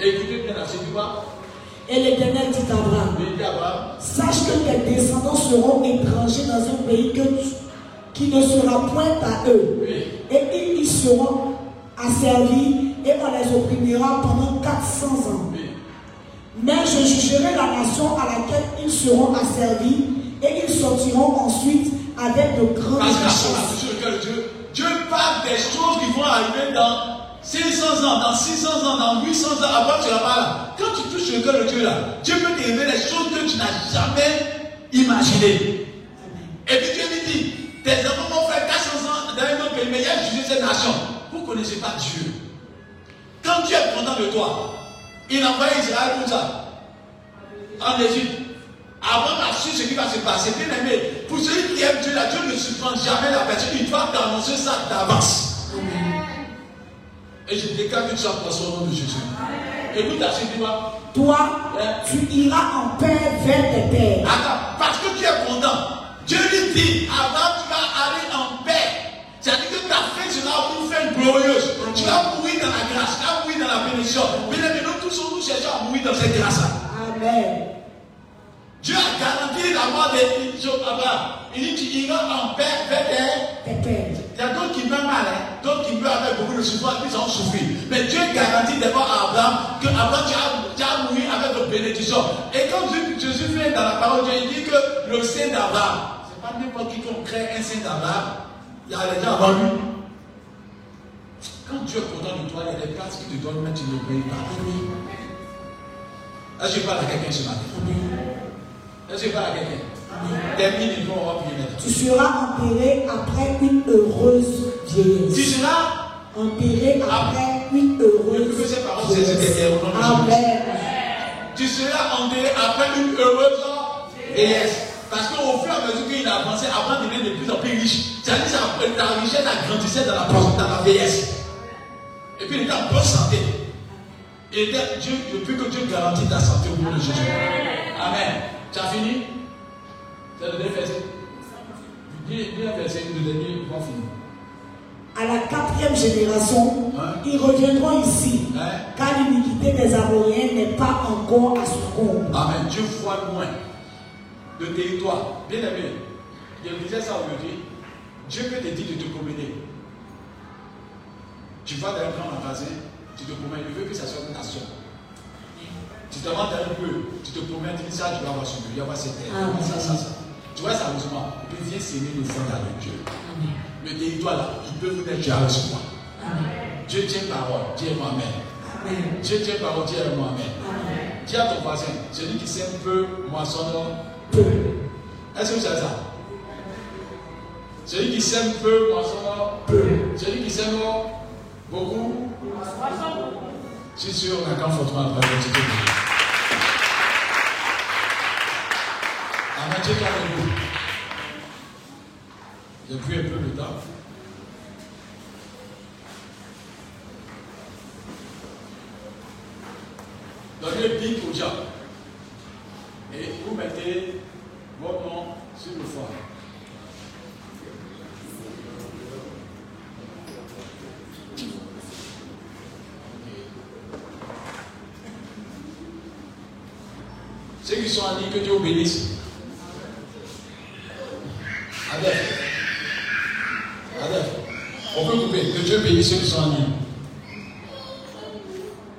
Écoutez bien la série, et l'Éternel dit à Abraham, sache que tes descendants seront étrangers dans un pays qui ne sera point à eux. Et ils y seront asservis et on les opprimera pendant 400 ans. Mais je jugerai la nation à laquelle ils seront asservis et ils sortiront ensuite avec de grandes richesses. Dieu, Dieu parle des choses qui vont arriver dans 600 ans, dans 600 ans, dans 800 ans, avant tu pas là. Quand tu touches le cœur de Dieu là, Dieu peut te révéler les choses que tu n'as jamais imaginées. Et puis Dieu lui dit, tes enfants vont faire 400 ans dans un autre pays, mais il y a jugé cette nation. Vous ne connaissez pas Dieu. Quand Dieu est content de toi, il envoie Israël où ça? En Égypte. Avant a su ce qui va se passer. Bien aimé, pour celui qui aime Dieu, là, Dieu ne surprend jamais la personne. Il doit t'annoncer ça d'avance. Et je déclare que tu sois poisson au nom de Jésus. Écoute la dis-moi. Toi, hein? tu iras en paix vers tes pères. Attends, parce que tu es content. Dieu lui dit, avant tu vas aller en paix. C'est-à-dire que ta fin sera une fin glorieuse. Tu vas mourir dans la grâce, tu vas mourir dans la bénédiction. Mais nous tous nous cherchons à mourir dans cette grâce-là. Amen. Dieu a garanti la mort d'Abraham. Il dit tu iras en paix vers tes. Il y a d'autres qui meurent mal, hein? d'autres qui meurent avec beaucoup de souffrance, ils ont souffert. Mais Dieu garantit d'abord à Abraham que Abraham, tu as, mouru avec une bénédiction. Et quand Jésus vient dans la parole, Dieu il dit que le Saint d'Abraham, ce n'est pas n'importe qui qui crée un Saint d'Abraham, il y a les gens avant lui. Quand Dieu est content de toi, il y a des places qu'il te donne, mais tu ne payes pas. Est-ce que je parle à quelqu'un ce matin? Est-ce que je parle à quelqu'un tu seras enterré après une heureuse vieillesse. Tu seras enterré après une heureuse vieillesse. Amen. Tu seras enterré après une heureuse vieillesse. Parce qu'au fur et à mesure qu'il a avancé, Abraham devient de plus en plus riche. C'est-à-dire que ta richesse agrandissait dans la, dans la vieillesse. Et puis il était en bonne santé. Et Dieu, depuis que Dieu garantit ta santé au nom de Jésus. Amen. Tu as fini? C'est le dernier verset. Dis, un verset, le dernier, va finir. À la quatrième génération, hein? ils reviendront ici, hein? car l'iniquité des Amoriens n'est pas encore à son compte. Amen. Dieu voit loin le territoire. Bien aimé, je disais ça aujourd'hui. Dieu peut te dire de te promener. Tu vas dans un grand magasin, tu te promènes, il veut que ça soit une nation. Tu te demandes un peu, tu te promènes, tu dis ça, tu vas avoir ce lieu, il va avoir cette terre, ça, ça, ça? Tu vois sérieusement, et puis viens s'aimer le fond avec Dieu. Le territoire là, il peut venir Dieu avec moi. Dieu tient parole, Dieu est moi-même. Dieu tient parole, Dieu est moi-même. Dis à ton voisin, celui qui sème peu, moissonne peu. Est-ce que vous savez ça? Celui qui sème peu, moissonne peu. Celui qui sème beaucoup, je suis sûr, on a quand fortement Amen. Dieu avec vous. J'ai pris un peu de temps. Donnez pique au diable. Et vous mettez votre nom sur le foie. Ceux qui sont en ligne, que Dieu bénisse. On peut couper. Que Dieu bénisse ceux qui sont en ligne.